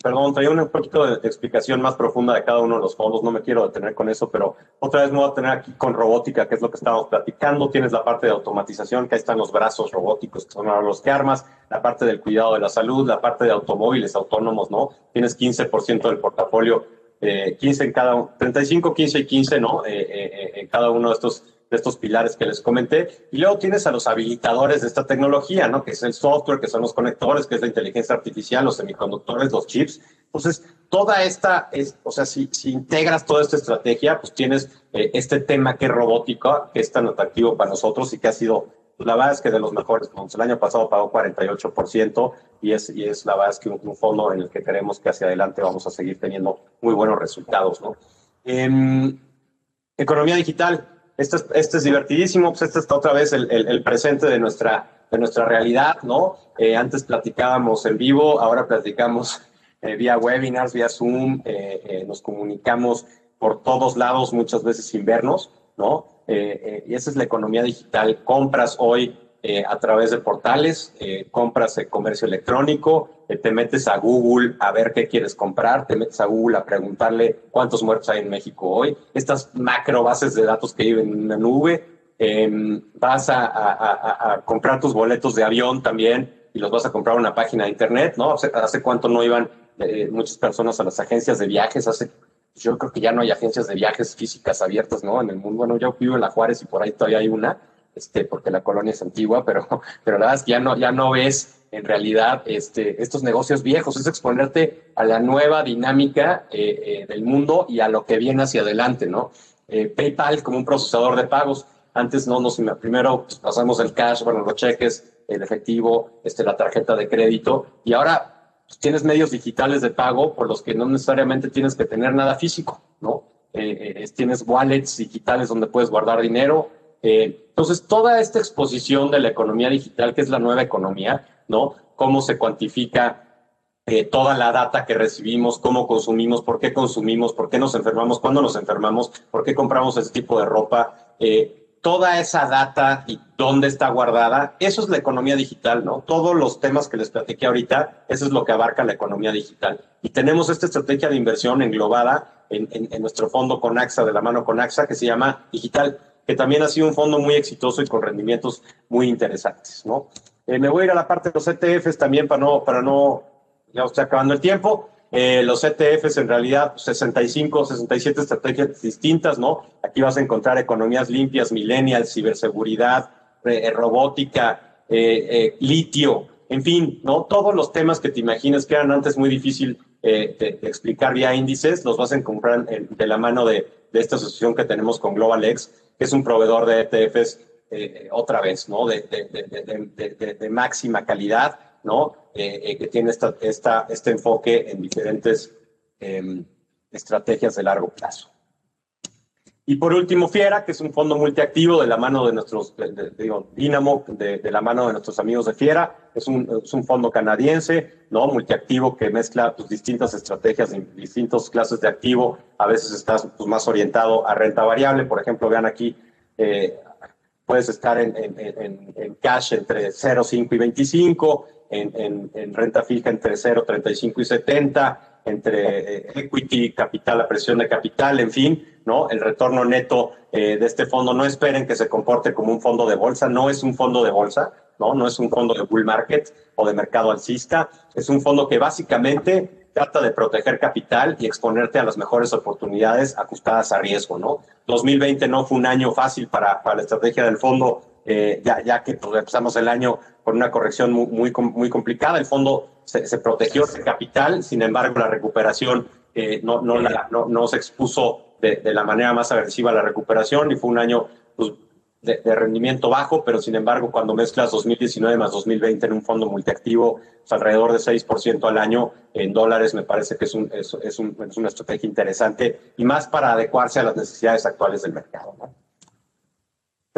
Speaker 2: Perdón, traía un poquito de explicación más profunda de cada uno de los fondos, no me quiero detener con eso, pero otra vez me voy a tener aquí con robótica, que es lo que estábamos platicando. Tienes la parte de automatización, que ahí están los brazos robóticos, que son los que armas, la parte del cuidado de la salud, la parte de automóviles autónomos, ¿no? Tienes 15% del portafolio, eh, 15 en cada, 35, 15 y 15, ¿no? Eh, eh, eh, en cada uno de estos de estos pilares que les comenté. Y luego tienes a los habilitadores de esta tecnología, ¿no? Que es el software, que son los conectores, que es la inteligencia artificial, los semiconductores, los chips. Entonces, toda esta, es, o sea, si, si integras toda esta estrategia, pues tienes eh, este tema que es robótico, que es tan atractivo para nosotros y que ha sido, pues, la verdad es que de los mejores fondos. El año pasado pagó 48% y es, y es la verdad es que un, fondo en el que creemos que hacia adelante vamos a seguir teniendo muy buenos resultados, ¿no? Em, economía digital, esto es, divertidísimo, pues este está otra vez el, presente de nuestra, de nuestra realidad, ¿no? Eh, antes platicábamos en vivo, ahora platicamos eh, vía webinars, vía Zoom, eh, nos comunicamos por todos lados, muchas veces sin vernos, ¿no? y esa es la economía digital. Compras hoy eh, a través de portales, eh, compras de comercio electrónico, eh, te metes a Google a ver qué quieres comprar, te metes a Google a preguntarle cuántos muertos hay en México hoy, estas macro bases de datos que viven en una nube, em, vas a, comprar tus boletos de avión también y los vas a comprar en una página de internet, ¿no? Hace, hace cuánto no iban muchas personas a las agencias de viajes, hace yo creo que ya no hay agencias de viajes físicas abiertas, ¿no? En el mundo, bueno, yo vivo en La Juárez y por ahí todavía hay una, este, porque la colonia es antigua, pero, pero la verdad es que ya no, ya no ves en realidad este, estos negocios viejos, es exponerte a la nueva dinámica eh, eh, del mundo y a lo que viene hacia adelante, ¿no? Eh, PayPal como un procesador de pagos, antes no nos, primero pues, pasamos el cash, bueno, los cheques, el efectivo, este, la tarjeta de crédito, y ahora pues, tienes medios digitales de pago por los que no necesariamente tienes que tener nada físico, ¿no? tienes wallets digitales donde puedes guardar dinero, eh, entonces, toda esta exposición de la economía digital, que es la nueva economía, ¿no? Cómo se cuantifica eh, toda la data que recibimos, cómo consumimos, por qué consumimos, por qué nos enfermamos, cuándo nos enfermamos, por qué compramos ese tipo de ropa, eh, toda esa data y dónde está guardada, eso es la economía digital, ¿no? Todos los temas que les platiqué ahorita, eso es lo que abarca la economía digital. Y tenemos esta estrategia de inversión englobada en, en, nuestro fondo con AXA, de la mano con AXA, que se llama Digital que también ha sido un fondo muy exitoso y con rendimientos muy interesantes, ¿no? me voy a ir a la parte de los ETFs también para no, para no, ya estoy acabando el tiempo. los ETFs en realidad 65, 67 estrategias distintas, ¿no? Aquí vas a encontrar economías limpias, millennials, ciberseguridad, robótica, litio, en fin, ¿no? Todos los temas que te imaginas que eran antes muy difícil de, explicar vía índices, los vas a encontrar de la mano de, de esta asociación que tenemos con GlobalX, que es un proveedor de ETFs, eh, otra vez, ¿no? De, de máxima calidad, ¿no? Eh, eh, que tiene esta, esta, este enfoque en diferentes em, estrategias de largo plazo. Y por último, Fiera, que es un fondo multiactivo de la mano de nuestros, digo, Dynamo, de, la mano de nuestros amigos de Fiera. Es un, es un fondo canadiense, ¿no? Multiactivo que mezcla pues, distintas estrategias, distintas clases de activo. A veces estás pues, más orientado a renta variable. Por ejemplo, vean aquí, eh, puedes estar en, en, en, cash entre 0,5 y 25, en, en, renta fija entre 0,35 y 70, entre eh, equity, capital, la presión de capital, en fin ¿no? El retorno neto eh, de este fondo, no esperen que se comporte como un fondo de bolsa, no es un fondo de bolsa, ¿no? No es un fondo de bull market o de mercado alcista, es un fondo que básicamente trata de proteger capital y exponerte a las mejores oportunidades ajustadas a riesgo, ¿no? 2020 no fue un año fácil para, para la estrategia del fondo, eh, ya, ya que pues, empezamos el año con una corrección muy, muy, muy complicada. El fondo se, protegió de capital, sin embargo, la recuperación eh, no, no, no, no, se expuso de, la manera más agresiva la recuperación y fue un año pues, de, rendimiento bajo, pero sin embargo cuando mezclas 2019 más 2020 en un fondo multiactivo, pues, alrededor de 6% al año en dólares, me parece que es, un, es, un, es, una estrategia interesante y más para adecuarse a las necesidades actuales del mercado.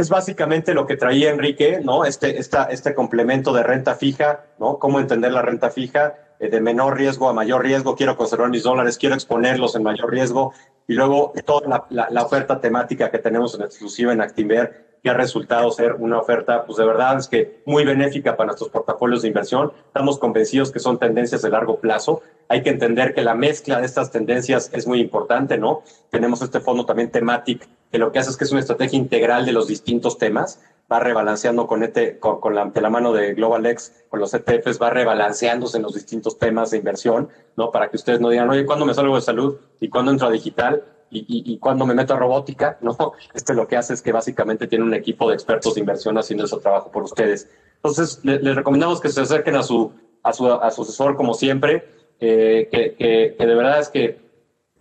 Speaker 2: Es básicamente lo que traía Enrique, ¿no? Este, esta, este complemento de renta fija, ¿no? Cómo entender la renta fija eh, de menor riesgo a mayor riesgo, quiero conservar mis dólares, quiero exponerlos en mayor riesgo, y luego toda la, oferta temática que tenemos en exclusiva en Actinver, que ha resultado ser una oferta, pues de verdad es que muy benéfica para nuestros portafolios de inversión. Estamos convencidos que son tendencias de largo plazo. Hay que entender que la mezcla de estas tendencias es muy importante, ¿no? Tenemos este fondo también temático, que lo que hace es que es una estrategia integral de los distintos temas va rebalanceando con, este, con, la, de la mano de GlobalX, con los ETFs, va rebalanceándose en los distintos temas de inversión, ¿no? Para que ustedes no digan, oye, ¿cuándo me salgo de salud? ¿Y cuándo entro a digital? ¿Y, cuándo me meto a robótica? ¿No? Este lo que hace es que básicamente tiene un equipo de expertos de inversión haciendo ese trabajo por ustedes. Entonces, les recomendamos que se acerquen a su, a su, a su asesor como siempre, eh, que, que, que, de verdad es que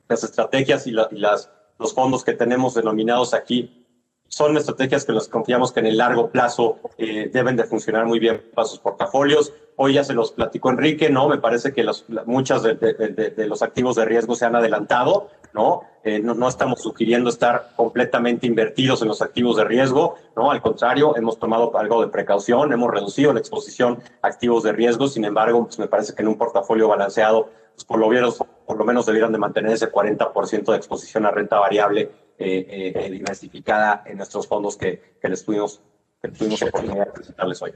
Speaker 2: las estrategias y, y las, los fondos que tenemos denominados aquí son estrategias que nos confiamos que en el largo plazo eh, deben de funcionar muy bien para sus portafolios. Hoy ya se los platicó Enrique, ¿no? Me parece que muchas de, de, los activos de riesgo se han adelantado, ¿no? Eh, ¿no? ¿no? estamos sugiriendo estar completamente invertidos en los activos de riesgo, ¿no? Al contrario, hemos tomado algo de precaución, hemos reducido la exposición a activos de riesgo, sin embargo, pues me parece que en un portafolio balanceado, pues por, lo menos, por lo menos debieran de mantener ese 40% de exposición a renta variable eh, eh, diversificada en nuestros fondos que, que les tuvimos, que tuvimos oportunidad de presentarles hoy.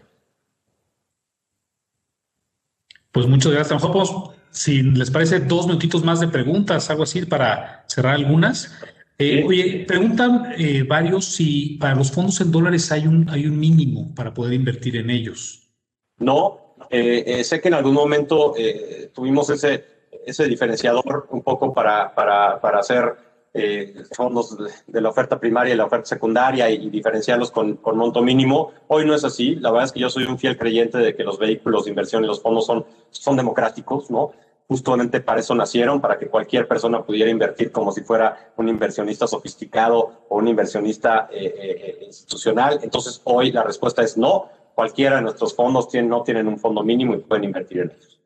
Speaker 3: Pues muchas gracias. Pues, si les parece, dos minutitos más de preguntas, algo así, para cerrar algunas. Eh, oye, preguntan eh, varios si para los fondos en dólares hay un, hay un mínimo para poder invertir en ellos.
Speaker 2: No, eh, sé que en algún momento tuvimos ese, ese diferenciador un poco para, para, para hacer eh, fondos de la oferta primaria y la oferta secundaria y, diferenciarlos con, monto mínimo. Hoy no es así. La verdad es que yo soy un fiel creyente de que los vehículos de inversión y los fondos son, son democráticos, ¿no? Justamente para eso nacieron, para que cualquier persona pudiera invertir como si fuera un inversionista sofisticado o un inversionista eh, eh, institucional. Entonces, hoy la respuesta es no. Cualquiera de nuestros fondos tiene, no tienen un fondo mínimo y pueden invertir en ellos.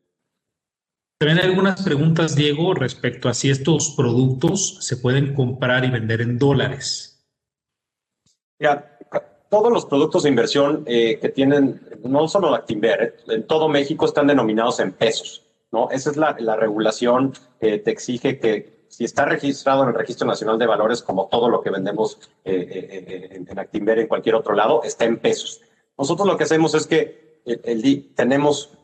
Speaker 3: También algunas preguntas, Diego, respecto a si estos productos se pueden comprar y vender en dólares.
Speaker 2: Ya, todos los productos de inversión eh, que tienen, no solo Actinver, eh, en todo México están denominados en pesos, ¿no? Esa es la, la regulación que te exige que si está registrado en el Registro Nacional de Valores, como todo lo que vendemos eh, en Actinver en cualquier otro lado, está en pesos. Nosotros lo que hacemos es que el, tenemos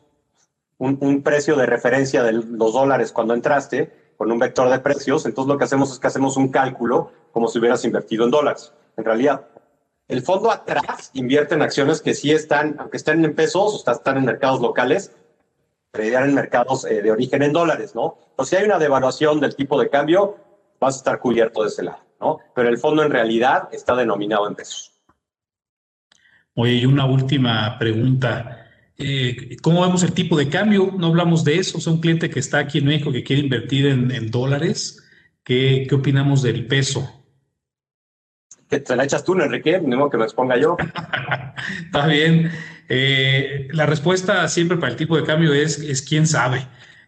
Speaker 2: un, precio de referencia de los dólares cuando entraste con un vector de precios, entonces lo que hacemos es que hacemos un cálculo como si hubieras invertido en dólares. En realidad, El fondo atrás invierte en acciones que sí están, aunque estén en pesos o están en mercados locales, tradear en mercados eh, de origen en dólares, ¿no? Entonces, si hay una devaluación del tipo de cambio, vas a estar cubierto de ese lado, ¿no? Pero el fondo en realidad está denominado en pesos.
Speaker 3: Oye, y una última pregunta. Eh, ¿Cómo vemos el tipo de cambio? No hablamos de eso. O sea, un cliente que está aquí en México que quiere invertir en, dólares, ¿qué, ¿qué opinamos del peso?
Speaker 2: Te la echas tú, Enrique, mismo que me exponga yo.
Speaker 3: Está bien. Eh, la respuesta siempre para el tipo de cambio es, es quién sabe.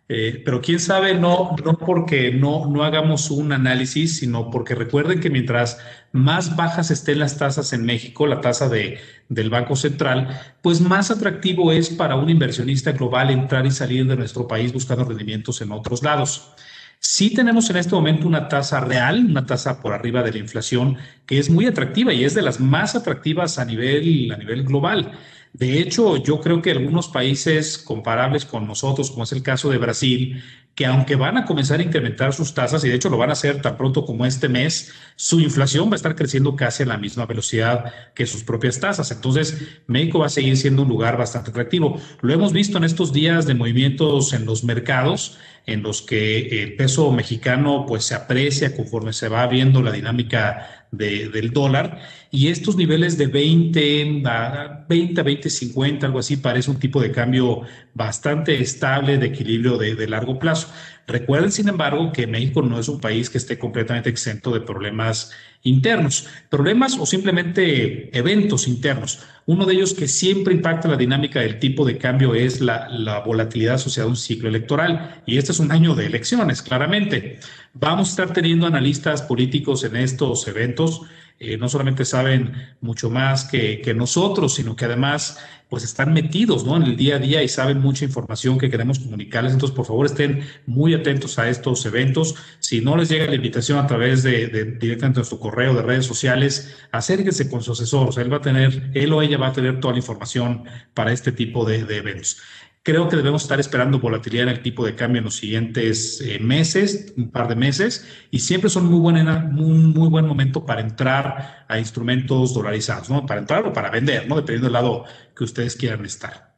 Speaker 3: Eh, pero quién sabe, no, no porque no, no hagamos un análisis, sino porque recuerden que mientras más bajas estén las tasas en México, la tasa de, del Banco Central, pues más atractivo es para un inversionista global entrar y salir de nuestro país buscando rendimientos en otros lados. Sí tenemos en este momento una tasa real, una tasa por arriba de la inflación, que es muy atractiva y es de las más atractivas a nivel, a nivel global. De hecho, yo creo que algunos países comparables con nosotros, como es el caso de Brasil, que aunque van a comenzar a incrementar sus tasas, y de hecho lo van a hacer tan pronto como este mes, su inflación va a estar creciendo casi a la misma velocidad que sus propias tasas. Entonces, México va a seguir siendo un lugar bastante atractivo. Lo hemos visto en estos días de movimientos en los mercados, en los que el peso mexicano pues se aprecia conforme se va viendo la dinámica del dólar y estos niveles de 20 a 20, 20, 50, algo así, parece un tipo de cambio bastante estable de equilibrio de, de largo plazo. Recuerden, sin embargo, que México no es un país que esté completamente exento de problemas internos, problemas o simplemente eventos internos. Uno de ellos que siempre impacta la dinámica del tipo de cambio es la, la, volatilidad asociada a un ciclo electoral. Y este es un año de elecciones, claramente. Vamos a estar teniendo analistas políticos en estos eventos eh, no solamente saben mucho más que, nosotros, sino que además pues están metidos ¿no? en el día a día y saben mucha información que queremos comunicarles. Entonces, por favor, estén muy atentos a estos eventos. Si no les llega la invitación a través de, directamente de su correo, de redes sociales, acérquense con su asesor. Él va a tener, él o ella va a tener toda la información para este tipo de eventos. Creo que debemos estar esperando volatilidad en el tipo de cambio en los siguientes eh, meses, un par de meses, y siempre son muy buen, un muy buen momento para entrar a instrumentos dolarizados, ¿no? Para entrar o para vender, ¿no? Dependiendo del lado que ustedes quieran estar.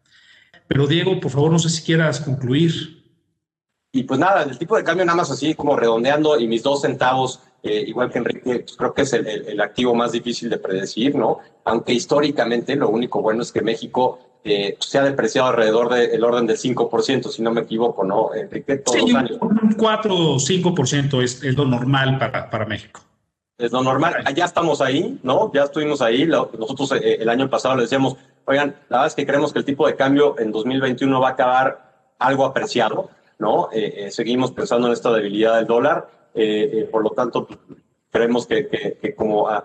Speaker 3: Pero Diego, por favor, no sé si quieras concluir.
Speaker 2: Y pues nada, el tipo de cambio nada más así como redondeando y mis dos centavos, eh, igual que Enrique, pues creo que es el, el, activo más difícil de predecir, ¿no? Aunque históricamente lo único bueno es que México eh, se ha depreciado alrededor del orden del 5%, si no me equivoco, ¿no, Enrique?
Speaker 3: Todos sí, los años. Un 4 o 5% es, es, lo normal para, para México.
Speaker 2: Es lo normal. Ya estamos ahí, ¿no? Ya estuvimos ahí. Nosotros eh, el año pasado le decíamos, oigan, la verdad es que creemos que el tipo de cambio en 2021 va a acabar algo apreciado, ¿no? Eh, eh, seguimos pensando en esta debilidad del dólar. Eh, por lo tanto, creemos que, que, que como a,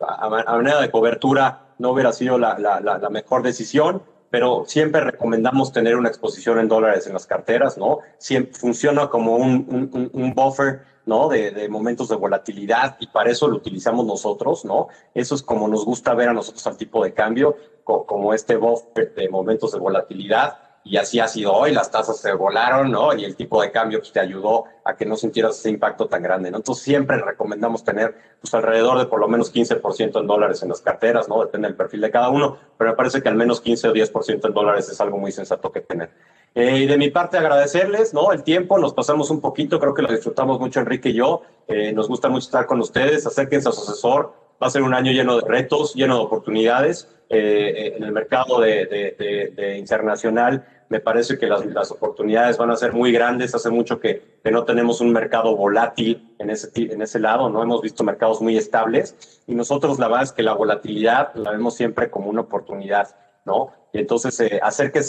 Speaker 2: a, a manera de cobertura no hubiera sido la, la, mejor decisión, pero siempre recomendamos tener una exposición en dólares en las carteras, ¿no? Siempre funciona como un, un, un buffer, ¿no? De, de, momentos de volatilidad y para eso lo utilizamos nosotros, ¿no? Eso es como nos gusta ver a nosotros al tipo de cambio, como este buffer de momentos de volatilidad y así ha sido hoy, las tasas se volaron, ¿no? Y el tipo de cambio pues, te ayudó a que no sintieras ese impacto tan grande, ¿no? Entonces siempre recomendamos tener pues alrededor de por lo menos 15% en dólares en las carteras, ¿no? Depende del perfil de cada uno, pero me parece que al menos 15 o 10% en dólares es algo muy sensato que tener. Eh, y de mi parte agradecerles, ¿no? El tiempo, nos pasamos un poquito, creo que lo disfrutamos mucho Enrique y yo, eh, nos gusta mucho estar con ustedes, acérquense a su asesor, va a ser un año lleno de retos, lleno de oportunidades eh, en el mercado de, de, de, de internacional me parece que las, oportunidades van a ser muy grandes. Hace mucho que, no tenemos un mercado volátil en ese, en ese lado, no hemos visto mercados muy estables y nosotros la verdad es que la volatilidad la vemos siempre como una oportunidad, ¿no? Y entonces eh,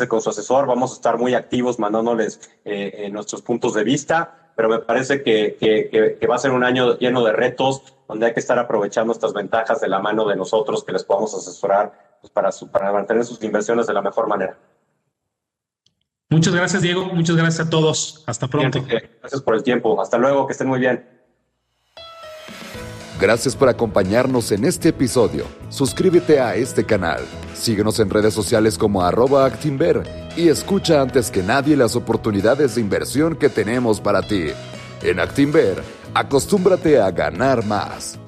Speaker 2: con su asesor, vamos a estar muy activos mandándoles eh, eh, nuestros puntos de vista, pero me parece que, que, que va a ser un año lleno de retos donde hay que estar aprovechando estas ventajas de la mano de nosotros que les podamos asesorar pues, para, para mantener sus inversiones de la mejor manera.
Speaker 3: Muchas gracias, Diego. Muchas gracias a todos. Hasta pronto.
Speaker 2: Gracias por el tiempo. Hasta luego. Que estén muy bien.
Speaker 1: Gracias por acompañarnos en este episodio. Suscríbete a este canal. Síguenos en redes sociales como arroba Actinver y escucha antes que nadie las oportunidades de inversión que tenemos para ti. En Actinver, acostúmbrate a ganar más.